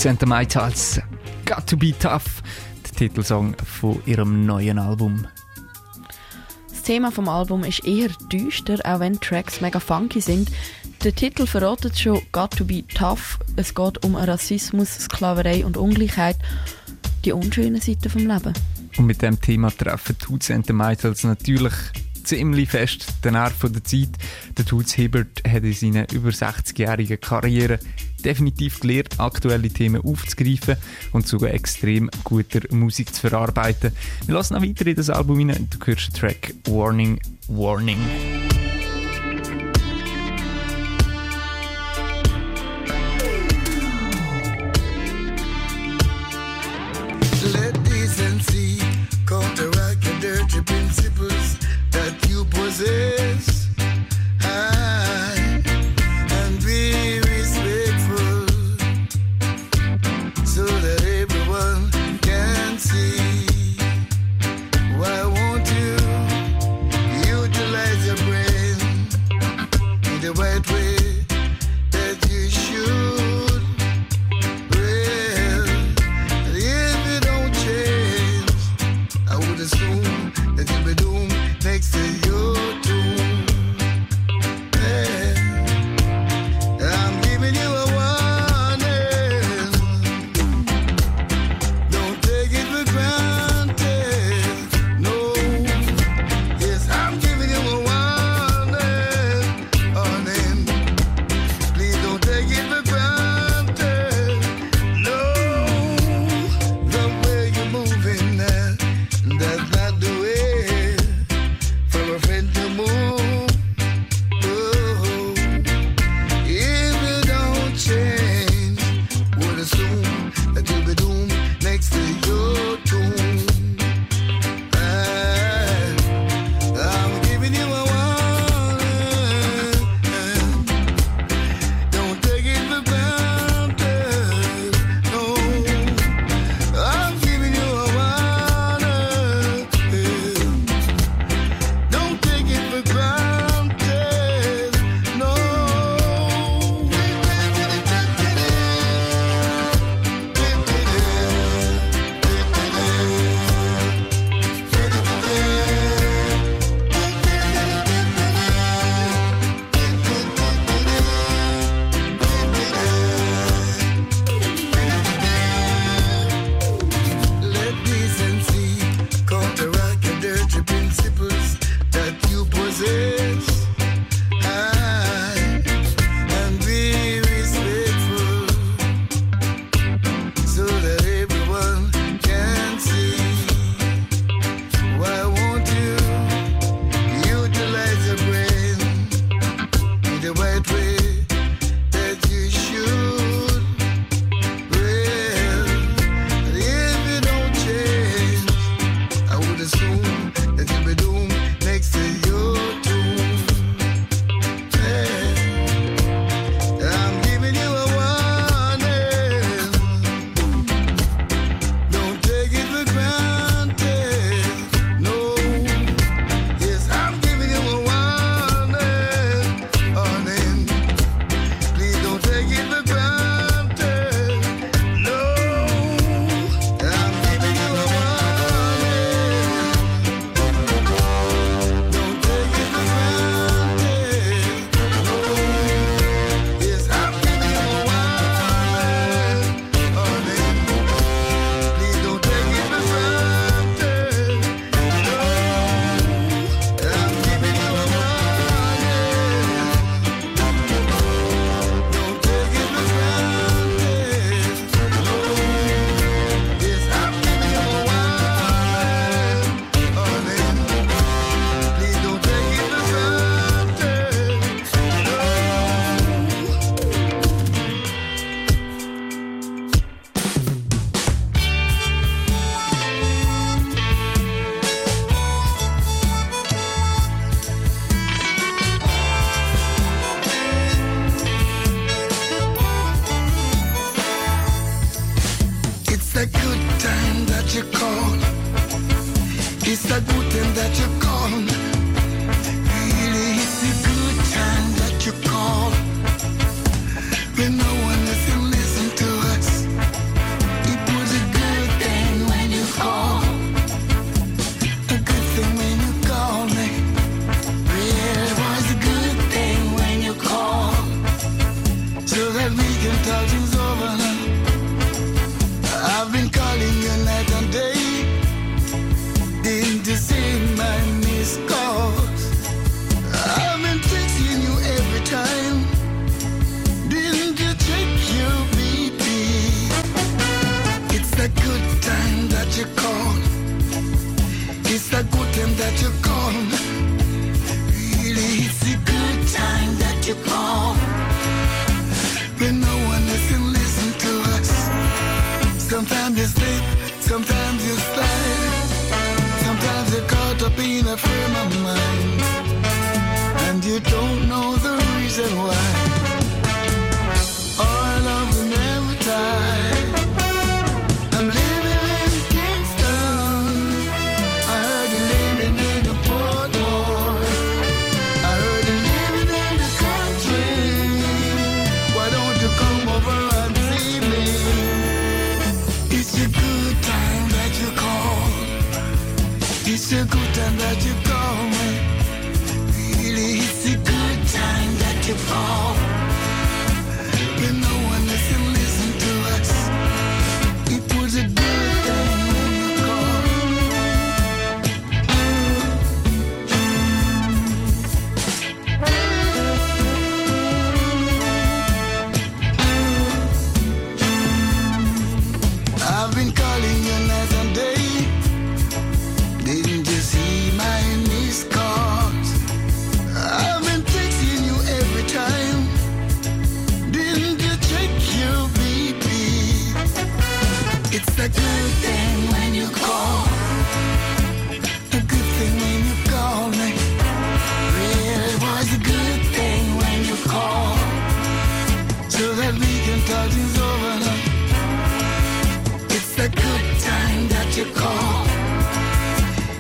[SPEAKER 21] St. Might als
[SPEAKER 5] Got to Be Tough,
[SPEAKER 21] der Titelsong von ihrem neuen Album.
[SPEAKER 6] Das Thema vom Album ist eher düster, auch wenn Tracks mega funky sind. Der Titel verratet schon Got to Be Tough. Es geht um Rassismus, Sklaverei und Ungleichheit, die unschönen Seiten vom Leben.
[SPEAKER 21] Und mit dem Thema treffen tut St. Michaels natürlich ziemlich fest den Nerv der Zeit. Der Toots Hebert hat in seiner über 60-jährigen Karriere definitiv gelernt, aktuelle Themen aufzugreifen und sogar extrem guter Musik zu verarbeiten. Wir lassen noch weiter in das Album rein. Du hörst den Track Warning, Warning.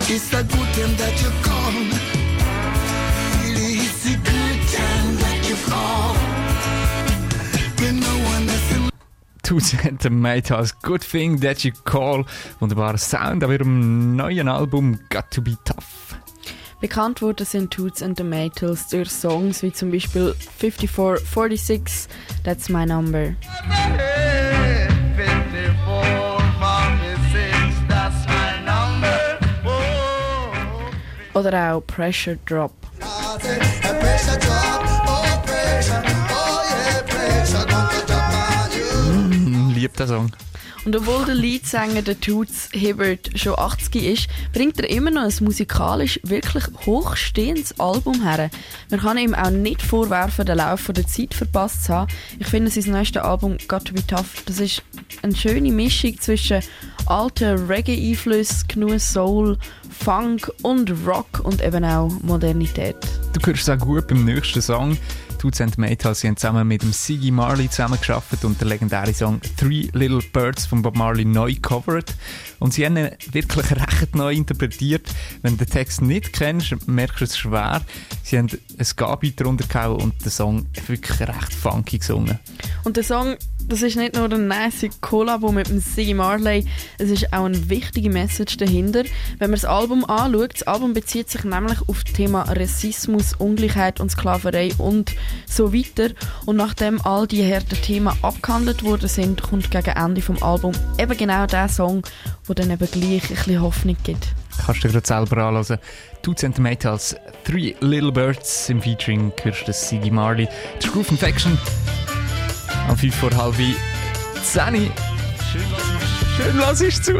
[SPEAKER 21] It's a good time that you call. Really, it's a good time that you call. When no one listen.
[SPEAKER 5] Two Centimeters, Good Thing That You Call. Wunderbarer Sound auf ihrem neuen Album Got to Be Tough.
[SPEAKER 6] Bekannt wurden sind Toots and the Maytals durch Songs wie zum Beispiel 5446, That's My Number. Oder auch Pressure Drop.
[SPEAKER 5] Mm, lieb der Song.
[SPEAKER 6] Und obwohl der Leadsänger der Toots Hibbert schon 80 ist, bringt er immer noch ein musikalisch wirklich hochstehendes Album her. Man kann ihm auch nicht vorwerfen, den Lauf der Zeit verpasst zu haben. Ich finde, sein neuestes Album Got to Be Tough, das ist eine schöne Mischung zwischen alten Reggae-Einflüssen, genug Soul, Funk und Rock und eben auch Modernität.
[SPEAKER 5] Du hörst auch gut beim nächsten Song. Toots and sie haben zusammen mit dem Siggy Marley zusammengearbeitet und der legendäre Song Three Little Birds von Bob Marley neu covered. Und sie haben ihn wirklich <laughs> recht neu interpretiert. Wenn du den Text nicht kennst, merkst du es schwer. Sie haben ein Gabi drunter gehauen und den Song wirklich recht funky gesungen.
[SPEAKER 6] Und der Song, das ist nicht nur ein nice Kollabo mit dem Siggy Marley, es ist auch eine wichtige Message dahinter. Wenn man das Album anschaut, das Album bezieht sich nämlich auf das Thema Rassismus, Ungleichheit und Sklaverei und so weiter. Und nachdem all die harten Themen abgehandelt worden sind, kommt gegen Ende vom Album eben genau der Song, der dann eben gleich ein bisschen Hoffnung gibt.
[SPEAKER 5] Kannst du dir gerade selber anhören. Two Centimeters, Three Little Birds im Featuring hörst du Siggy Marley. Ist Groove Infection. Am 5 vor halb 10. Schön, lass ich zu.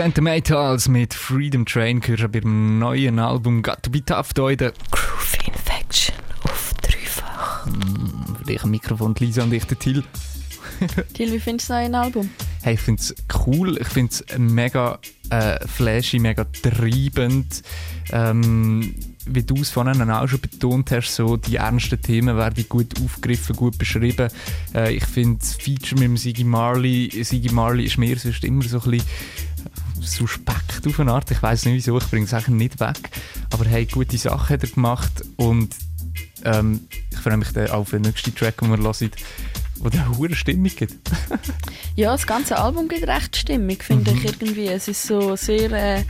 [SPEAKER 5] Centimeters mit Freedom Train gehört beim neuen Album Got to be tough da in der
[SPEAKER 6] Groove Infection auf dreifach.
[SPEAKER 5] Mm, für dich am Mikrofon Lisa und ich der Till. <laughs>
[SPEAKER 6] Till, wie findest du das neue Album?
[SPEAKER 5] Hey, ich finde es cool, ich finde es mega äh, flashy, mega treibend. Ähm, wie du es vorhin auch schon betont hast, so die ernsten Themen werden gut aufgegriffen, gut beschrieben. Äh, ich finde das Feature mit dem Siggy Marley, Siggy Marley ist mir sonst immer so ein bisschen suspekt auf eine Art. Ich weiß nicht wieso, ich bringe es eigentlich nicht weg. Aber hey, gute Sachen hat er gemacht und ähm, ich freue mich dann auf den nächsten Track, den wir hören, wo der eine Stimmung gibt. <laughs>
[SPEAKER 6] Ja, das ganze Album gibt recht Stimmung, finde
[SPEAKER 5] Mhm.
[SPEAKER 6] ich irgendwie. Es ist so sehr, äh,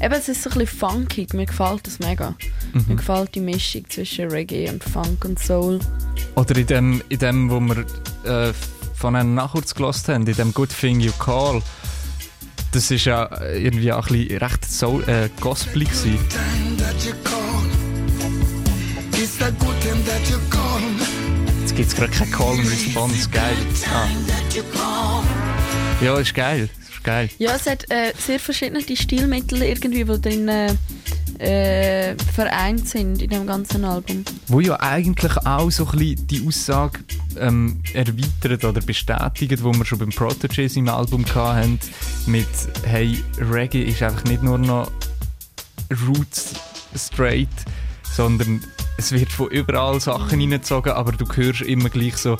[SPEAKER 6] eben, es ist so ein bisschen funkig. Mir gefällt das mega.
[SPEAKER 5] Mhm.
[SPEAKER 6] Mir gefällt die Mischung zwischen Reggae und Funk und Soul.
[SPEAKER 5] Oder in dem, in dem wo wir äh, von einem Nachwurz gelost haben, in dem Good Thing You Call. Das ist ja irgendwie auch ein bisschen recht Soul, äh, gospelig. Jetzt gibt es gerade kein Call and Response. Geil. Ah. Ja, ist geil. Ist geil.
[SPEAKER 6] Ja, es hat äh, sehr verschiedene Stilmittel irgendwie, die drin äh, vereint sind in dem ganzen Album.
[SPEAKER 5] Wo ja eigentlich auch so ein bisschen die Aussage ähm, erweitert oder bestätigt, wo wir schon beim Protege im Album hatten, mit «Hey, Reggae ist einfach nicht nur noch roots straight, sondern es wird von überall Sachen reingezogen, aber du hörst immer gleich so,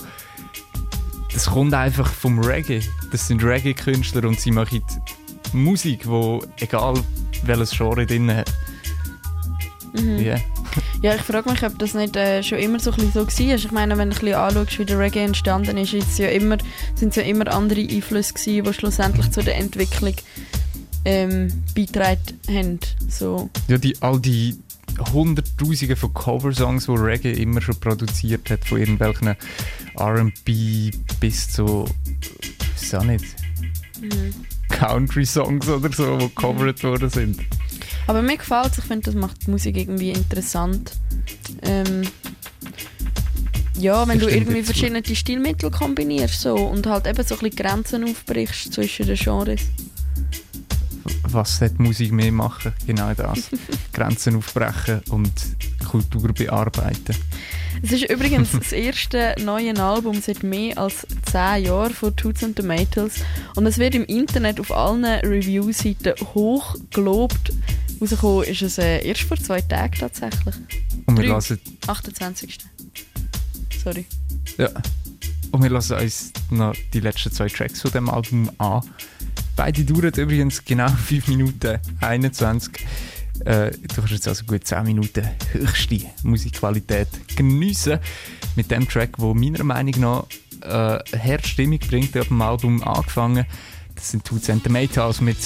[SPEAKER 5] das kommt einfach vom Reggae. Das sind Reggae-Künstler und sie machen Musik, wo egal welches Genre drin hat.
[SPEAKER 6] Mhm.
[SPEAKER 5] Ja.
[SPEAKER 6] Ja, ich frage mich, ob das nicht äh, schon immer so ein so war. Ich meine, wenn du ein bisschen anschaust, wie der Reggae entstanden ist, ist ja immer, sind es ja immer andere Einflüsse gewesen, die schlussendlich zu der Entwicklung ähm, beigetragen haben. So.
[SPEAKER 5] Ja, die, all die Hunderttausende von Coversongs, die Reggae immer schon produziert hat, von irgendwelchen R&B bis zu, weiß auch nicht,
[SPEAKER 6] Mhm.
[SPEAKER 5] Country-Songs oder so, die gecovert worden sind.
[SPEAKER 6] Aber mir gefällt es, ich finde, das macht die Musik irgendwie interessant. Ähm, ja, wenn
[SPEAKER 5] Ich
[SPEAKER 6] du irgendwie
[SPEAKER 5] zu.
[SPEAKER 6] verschiedene Stilmittel kombinierst so, und halt eben so ein bisschen Grenzen aufbrichst zwischen den Genres.
[SPEAKER 5] Was sollte Musik mehr machen? Genau das. <laughs> Grenzen aufbrechen und Kultur bearbeiten.
[SPEAKER 6] Es ist übrigens das erste neue Album seit mehr als 10 Jahren von Toots and Tomatoes und es wird im Internet auf allen Review-Seiten hoch gelobt. Rausgekommen ist es äh, erst vor zwei Tagen tatsächlich.
[SPEAKER 5] Und wir lassen-
[SPEAKER 6] 28. Sorry.
[SPEAKER 5] Ja. Und wir lassen uns noch die letzten zwei Tracks von dem Album an. Beide dauern übrigens genau <laughs> 5 Minuten 21. Äh, du kannst jetzt also gut 10 Minuten höchste Musikqualität geniessen mit dem Track, der meiner Meinung nach äh, Herzstimmung bringt, auf dem Album angefangen. Das sind Two Centimeters mit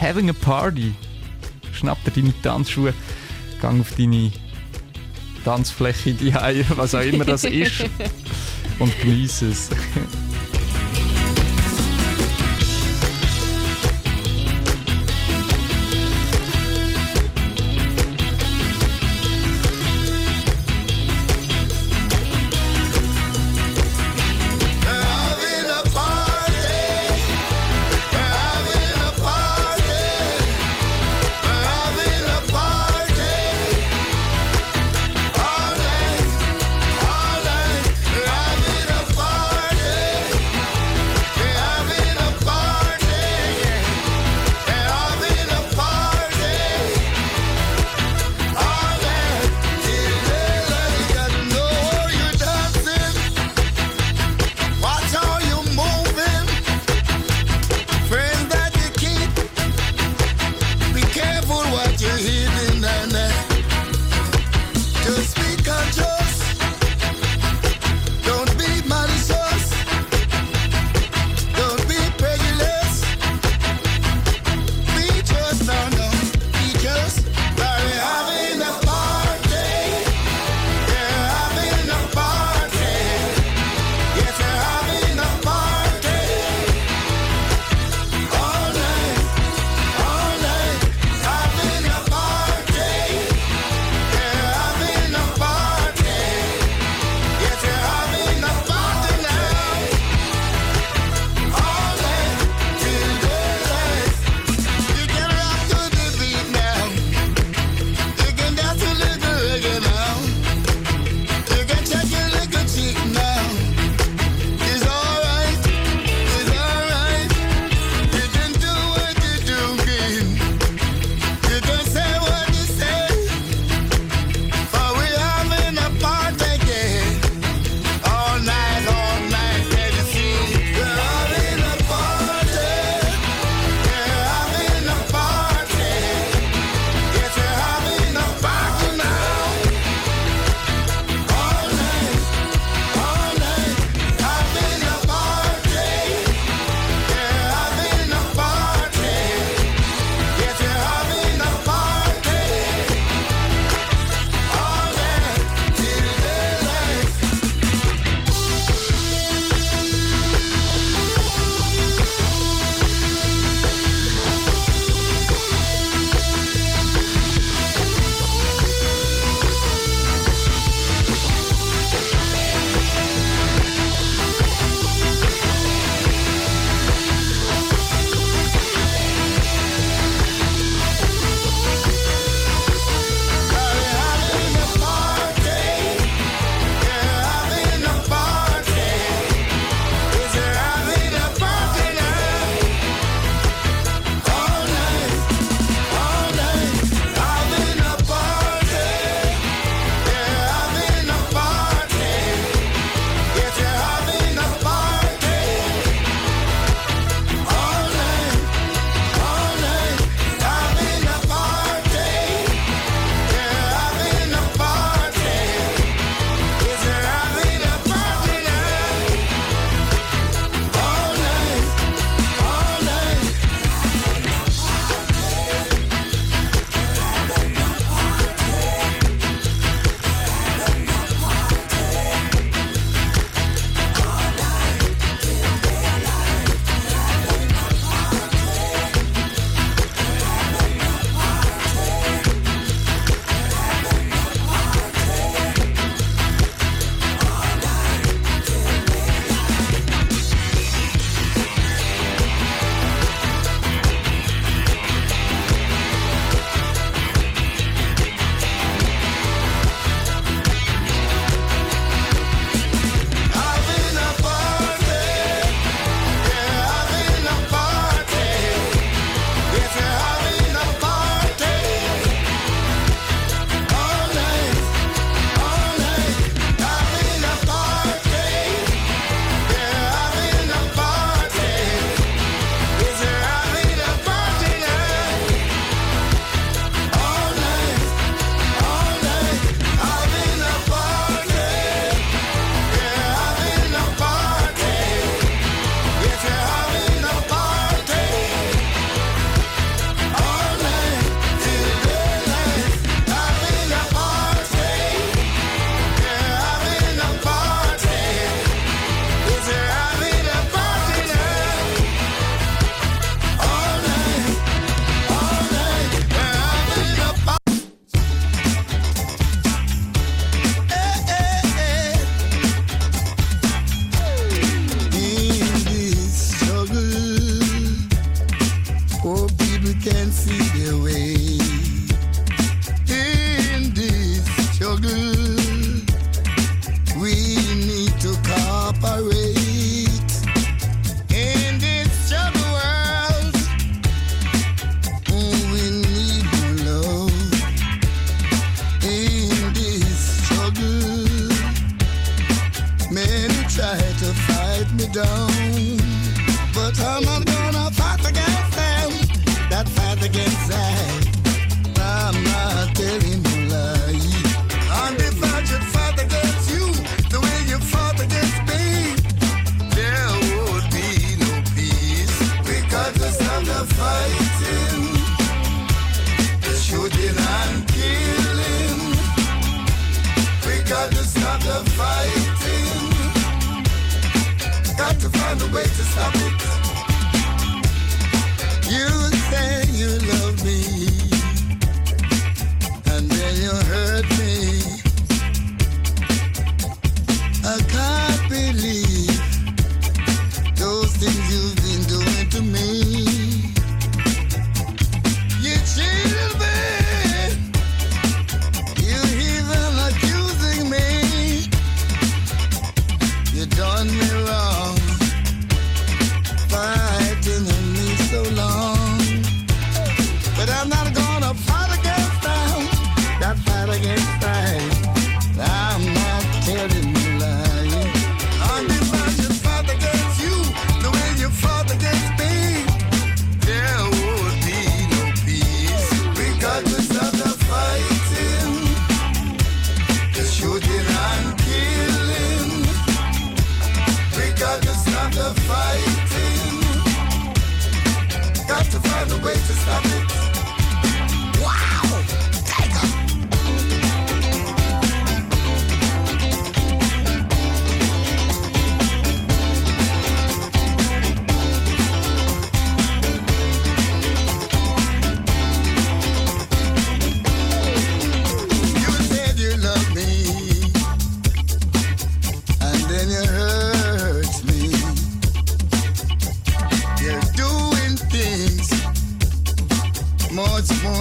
[SPEAKER 5] Having a Party. Schnapp dir deine Tanzschuhe, gang auf deine Tanzfläche, die was auch immer das ist, <laughs> und genieße es.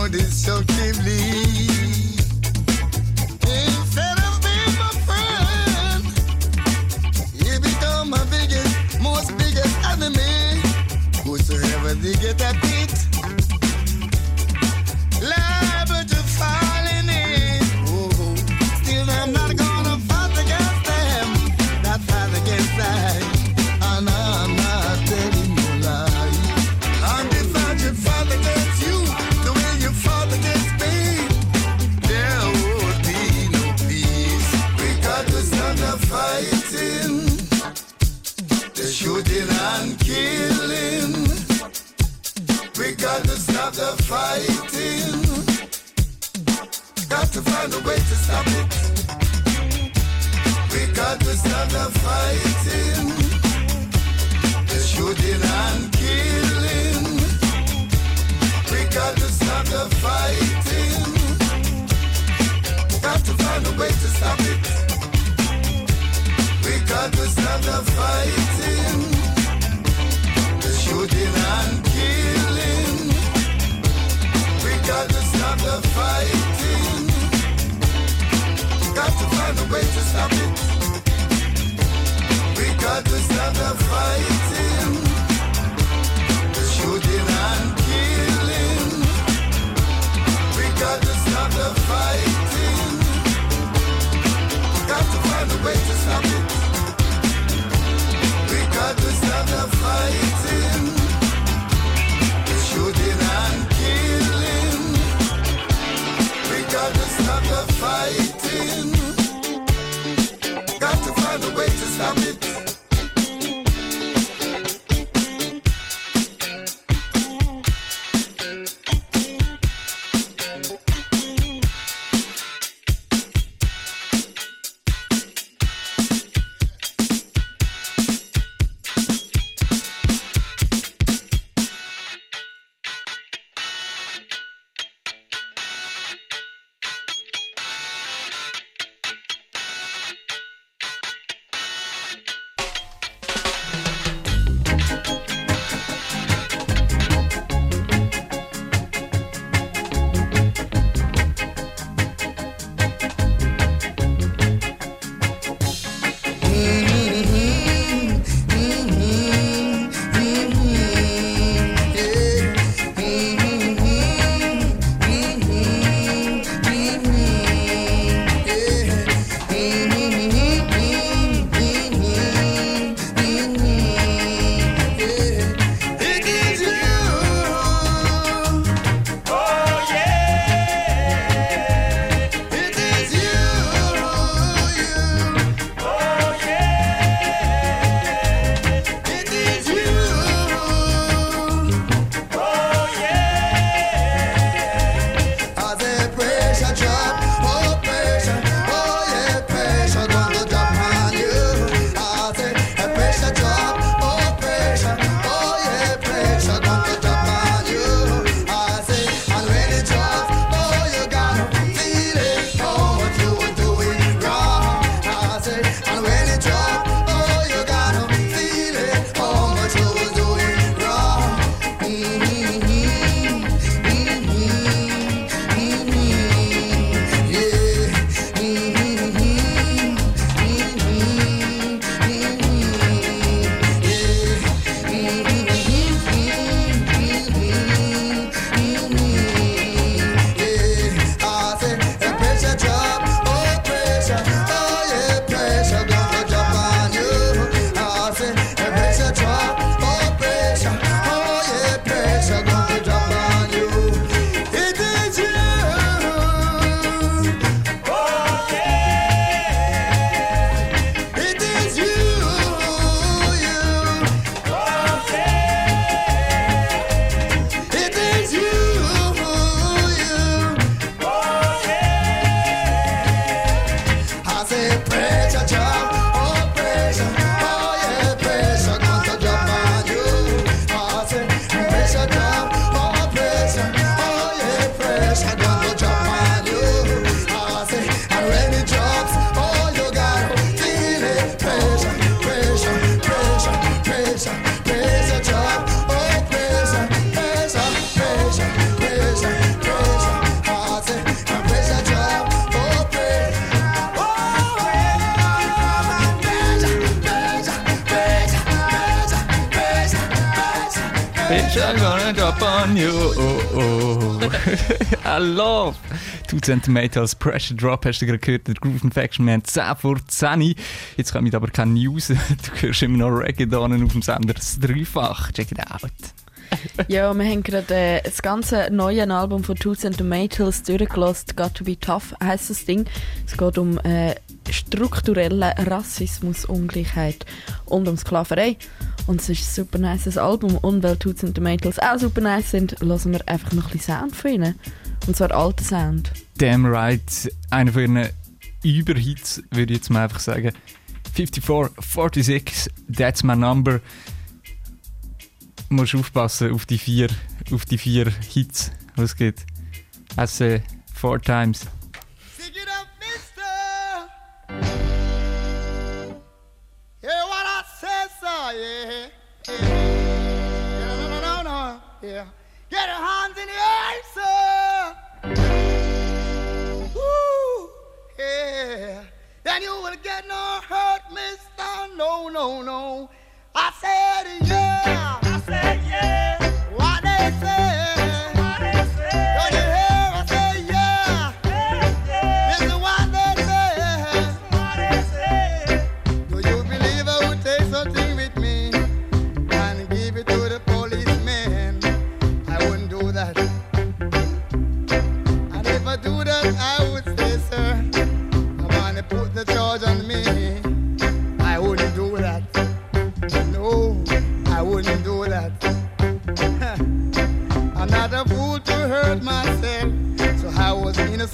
[SPEAKER 5] désociablement. 2 cm als Pressure Drop hast du gerade gehört, der Groove Infection. Wir haben 10 vor 10. Jetzt kommen aber keine News. <laughs> Du hörst immer noch Reggaeton auf dem Sender. Das Dreifach. Check it out.
[SPEAKER 6] Ja, wir haben gerade äh, das ganze neue Album von Two Centimeters durchgelassen. Got to be tough heisst das Ding. Es geht um äh, strukturellen Rassismus, Ungleichheit und um Sklaverei. Und es ist ein super nice Album. Und weil Two Centimeters auch super nice sind, hören wir einfach noch ein bisschen Sound von ihnen. Und zwar alten Sound.
[SPEAKER 5] Damn right. Einer von ihren Überhits, würde ich jetzt mal einfach sagen. 54, 46, that's my number. Musst aufpassen auf die vier, auf die vier Hits, was gibt. Also, four times.
[SPEAKER 21] Yeah. Get your hands in the air, Then you will get no hurt, mister. No, no, no. I said, yeah.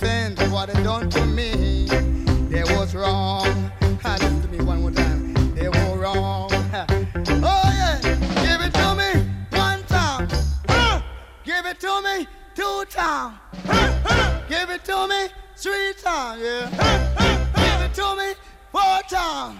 [SPEAKER 21] Innocent what they done to me. They was wrong. Ah, Listen to me one more time. They were wrong. Oh yeah, give it to me one time. Give it to me two times. Give it to me three times. Yeah. Give it to me four times.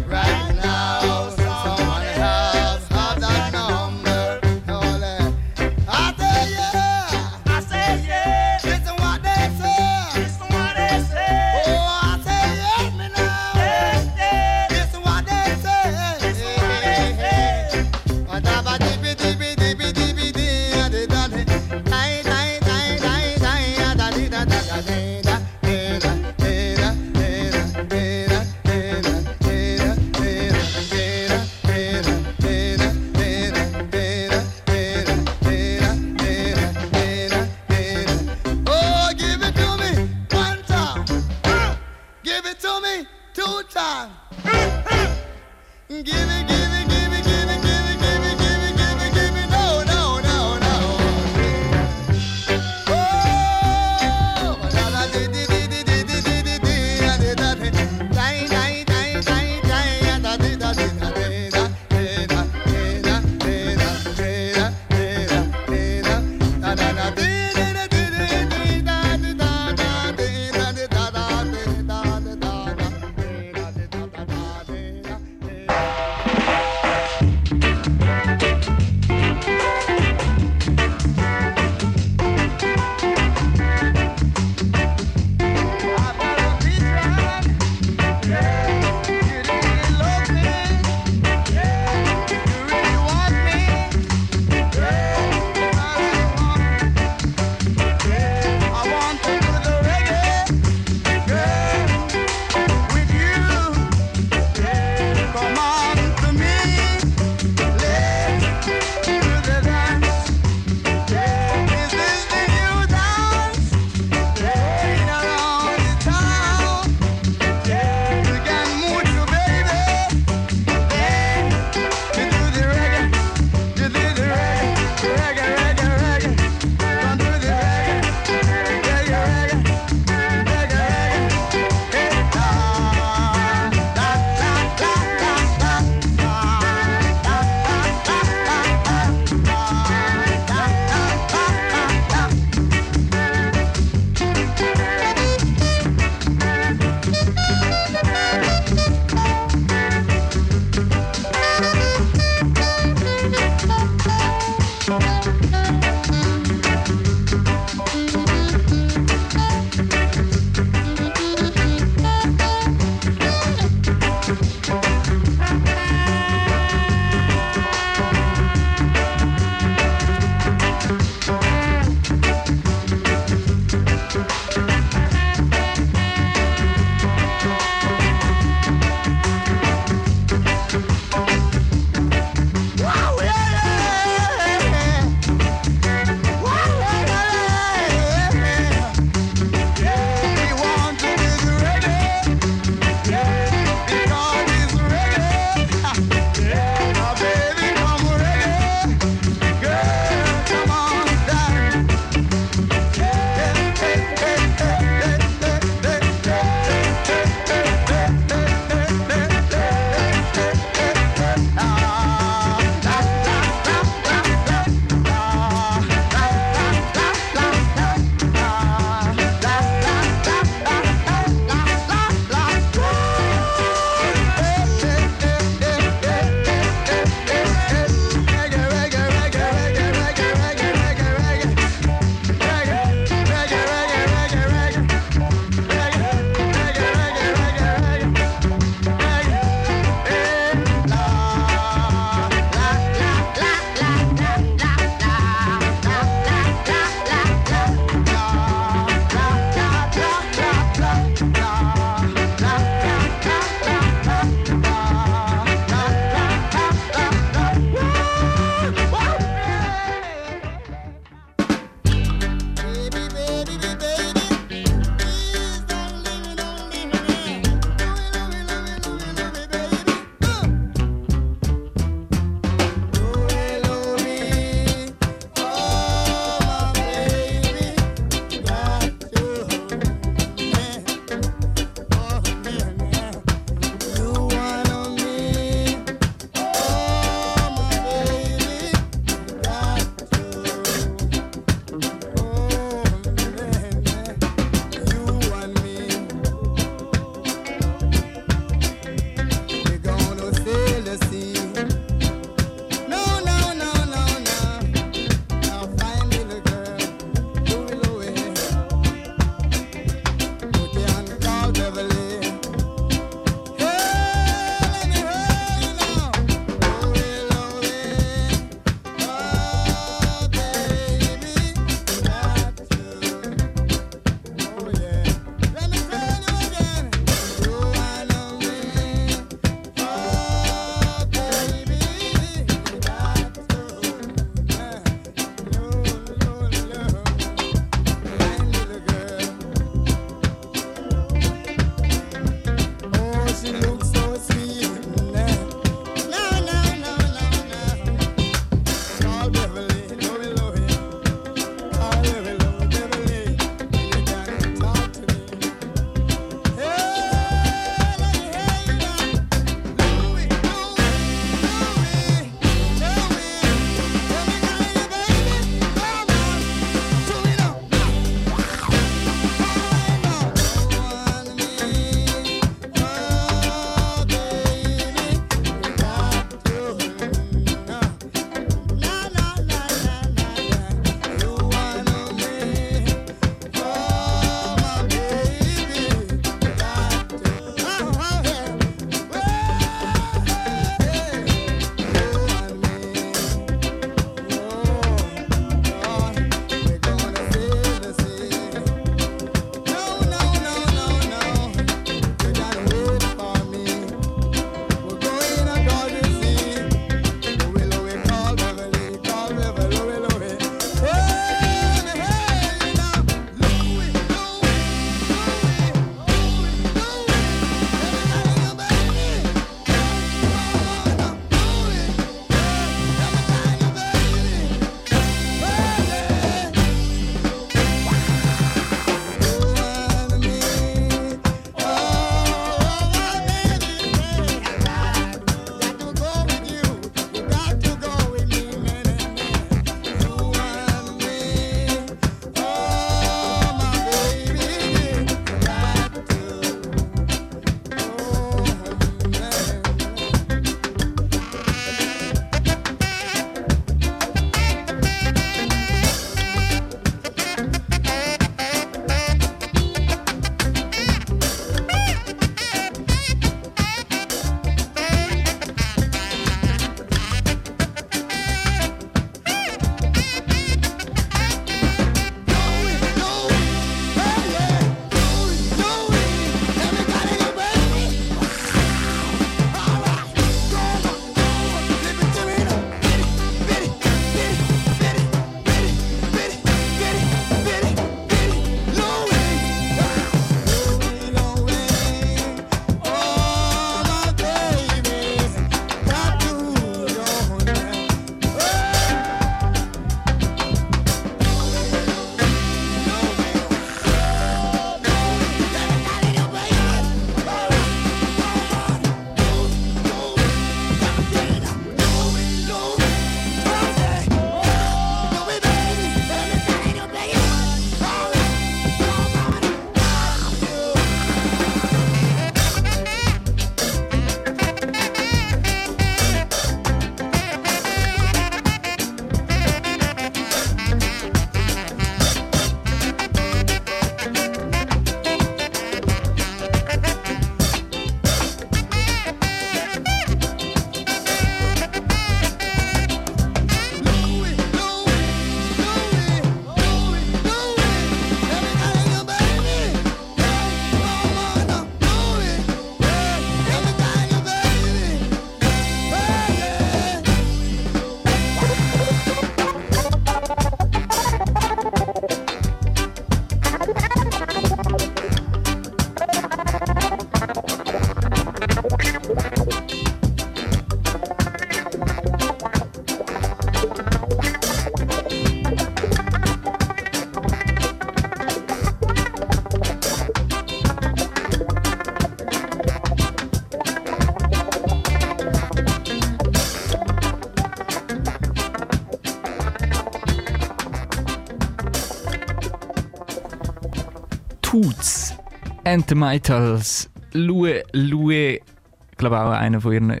[SPEAKER 5] And the Mitals. Lue, Lue, ich glaube auch einer von ihren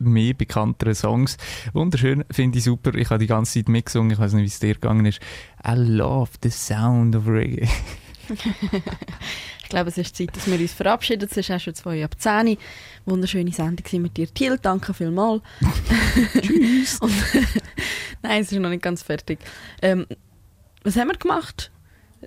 [SPEAKER 5] mehr bekannteren Songs. Wunderschön, finde ich super. Ich habe die ganze Zeit mitgesungen, ich weiß nicht, wie es dir gegangen ist. I love the sound of Reggae.
[SPEAKER 6] ich glaube, es ist Zeit, dass wir uns verabschieden. Es ist auch schon zwei ab 10. Wunderschöne Sendung mit dir, Thiel. Danke vielmals. <laughs> Tschüss. <laughs> Und <laughs> Nein, es ist noch nicht ganz fertig. Ähm, was haben wir gemacht?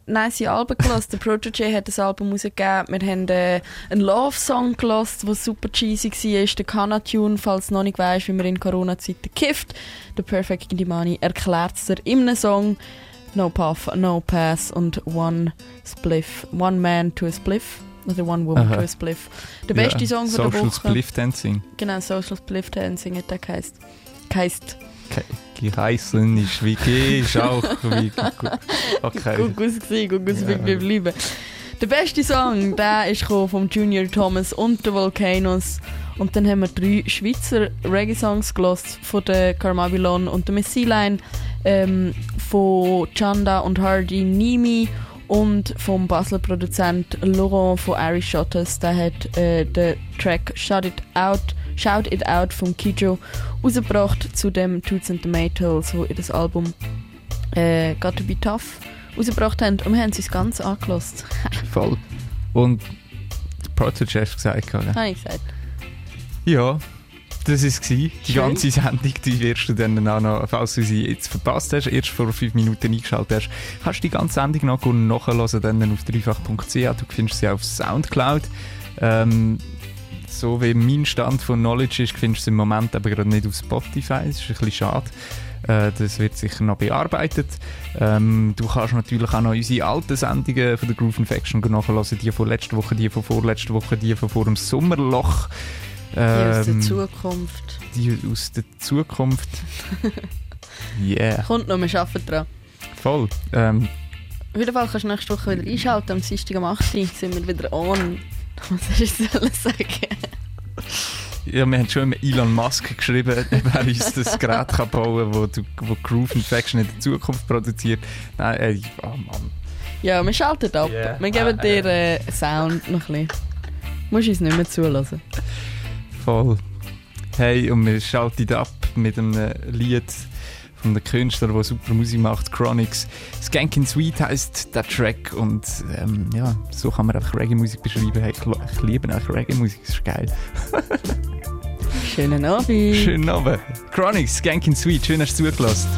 [SPEAKER 6] Nice Alben gelassen. Der Protege hat das Album rausgegeben. Wir haben äh, einen Love-Song gelassen, der super cheesy war. Der Kana-Tune, falls du noch nicht weißt, wie man in Corona-Zeiten kifft. Der Perfect Indimani erklärt es dir in einem Song. No Puff, No Pass und One Spliff. One Man to a Spliff. Oder One Woman
[SPEAKER 5] Aha.
[SPEAKER 6] to a Spliff. Der beste
[SPEAKER 5] Ja,
[SPEAKER 6] Song von der
[SPEAKER 5] Social
[SPEAKER 6] Woche.
[SPEAKER 5] Spliff Dancing.
[SPEAKER 6] Genau, Social Spliff Dancing hat der geheißt. Geheißt.
[SPEAKER 5] Geheißen ist wie G, ist auch wie Okay.
[SPEAKER 6] Gut gewesen, gut gewesen, ja. bleiben. Der beste Song, der ist vom Junior Thomas und den Volcanoes. Und dann haben wir drei Schweizer Reggae-Songs gelost von der Carmabilon und der Messiline, ähm, von Chanda und Hardy Nimi und vom Basler Produzent Laurent von Irish Shotters. Der hat äh, den Track Shout It Out, Shout It Out von Kijo rausgebracht zu dem Toots and Tomatoes, wo ihr das Album äh, Got to Be Tough rausgebracht haben. Und wir haben es ganz angelost. <laughs>
[SPEAKER 5] Voll. Und der Proto-Chef gesagt, oder?
[SPEAKER 6] Habe ich gesagt.
[SPEAKER 5] Ja, das war es. Die
[SPEAKER 6] Schön.
[SPEAKER 5] ganze Sendung, die wirst du dann auch noch, falls du sie jetzt verpasst hast, erst vor fünf Minuten eingeschaltet hast, kannst du die ganze Sendung noch nachhören, dann auf dreifach.ch. Du findest sie auf Soundcloud. Ähm, so wie mein Stand von Knowledge ist, findest du sie im Moment aber gerade nicht auf Spotify. Das ist ein bisschen schade. Äh, Das wird sicher noch bearbeitet. Ähm, du kannst natürlich auch noch unsere alten Sendungen von der Groove Infection nachhören. Die von letzter Woche, die von vorletzter Woche, die von vor dem Sommerloch.
[SPEAKER 6] Die aus der
[SPEAKER 5] Ähm,
[SPEAKER 6] Zukunft.
[SPEAKER 5] die aus der Zukunft. <laughs> Yeah,
[SPEAKER 6] Kommt noch, wir arbeiten dran.
[SPEAKER 5] voll. Ähm,
[SPEAKER 6] Auf jeden Fall kannst du nächste Woche wieder einschalten. Am Dienstag am 8. Uhr sind wir wieder on. <laughs> Was hast du sollen sagen?
[SPEAKER 5] ja, wir haben schon mit Elon Musk geschrieben, <laughs> ob er uns das Gerät kann bauen kann, wo, du- wo Groove Infection in der Zukunft produziert. Nein, ey, oh Mann.
[SPEAKER 6] Ja, wir schalten ab.
[SPEAKER 5] Yeah.
[SPEAKER 6] Wir geben dir äh, Sound noch ein bisschen. Du musst uns nicht mehr zulassen.
[SPEAKER 5] Voll. Hey, und wir schalten ab mit einem Lied von einem Künstler, der super Musik macht, Chronix. Skankin' Sweet heisst der Track und ähm, ja, so kann man einfach Reggae-Musik beschreiben. Hey, ich, liebe einfach Reggae-Musik, das ist geil.
[SPEAKER 6] Schönen Abend.
[SPEAKER 5] Schönen Abend. Chronix, Skankin' Sweet, schön hast du zugelassen.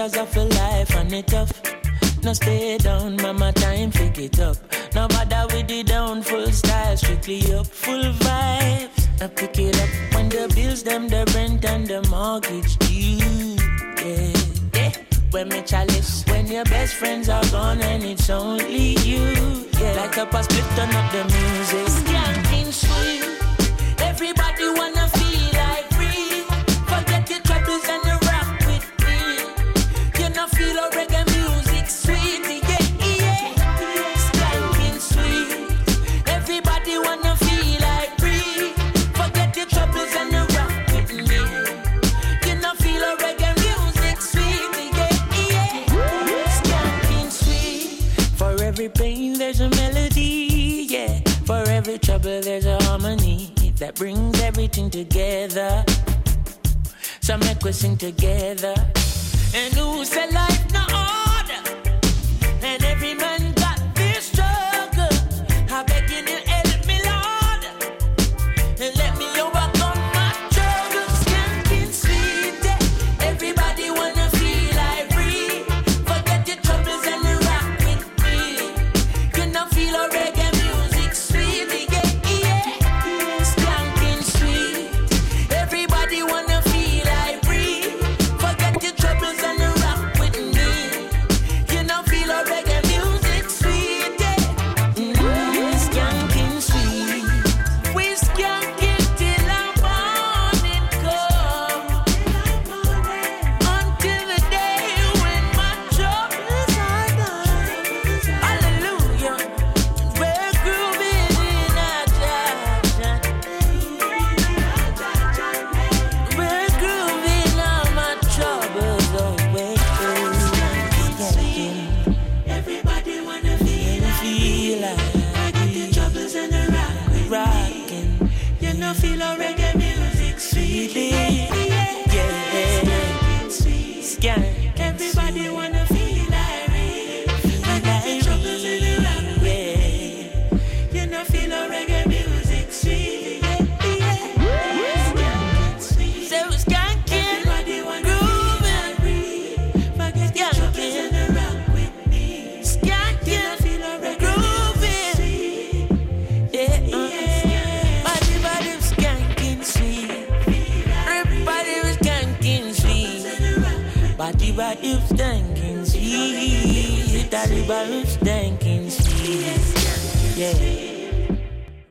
[SPEAKER 22] Pressures of a life and it tough. No stay down, mama, time pick it up. No bother with the down, full style, strictly up, full vibes. I pick it up when the bills, them, the rent and the mortgage due. Yeah. When me chalice, when your best friends are gone and it's only you. Yeah, like a split, turn up the music. Skanking sweet, everybody wanna brings everything together. So make we sing together. And who say life no order?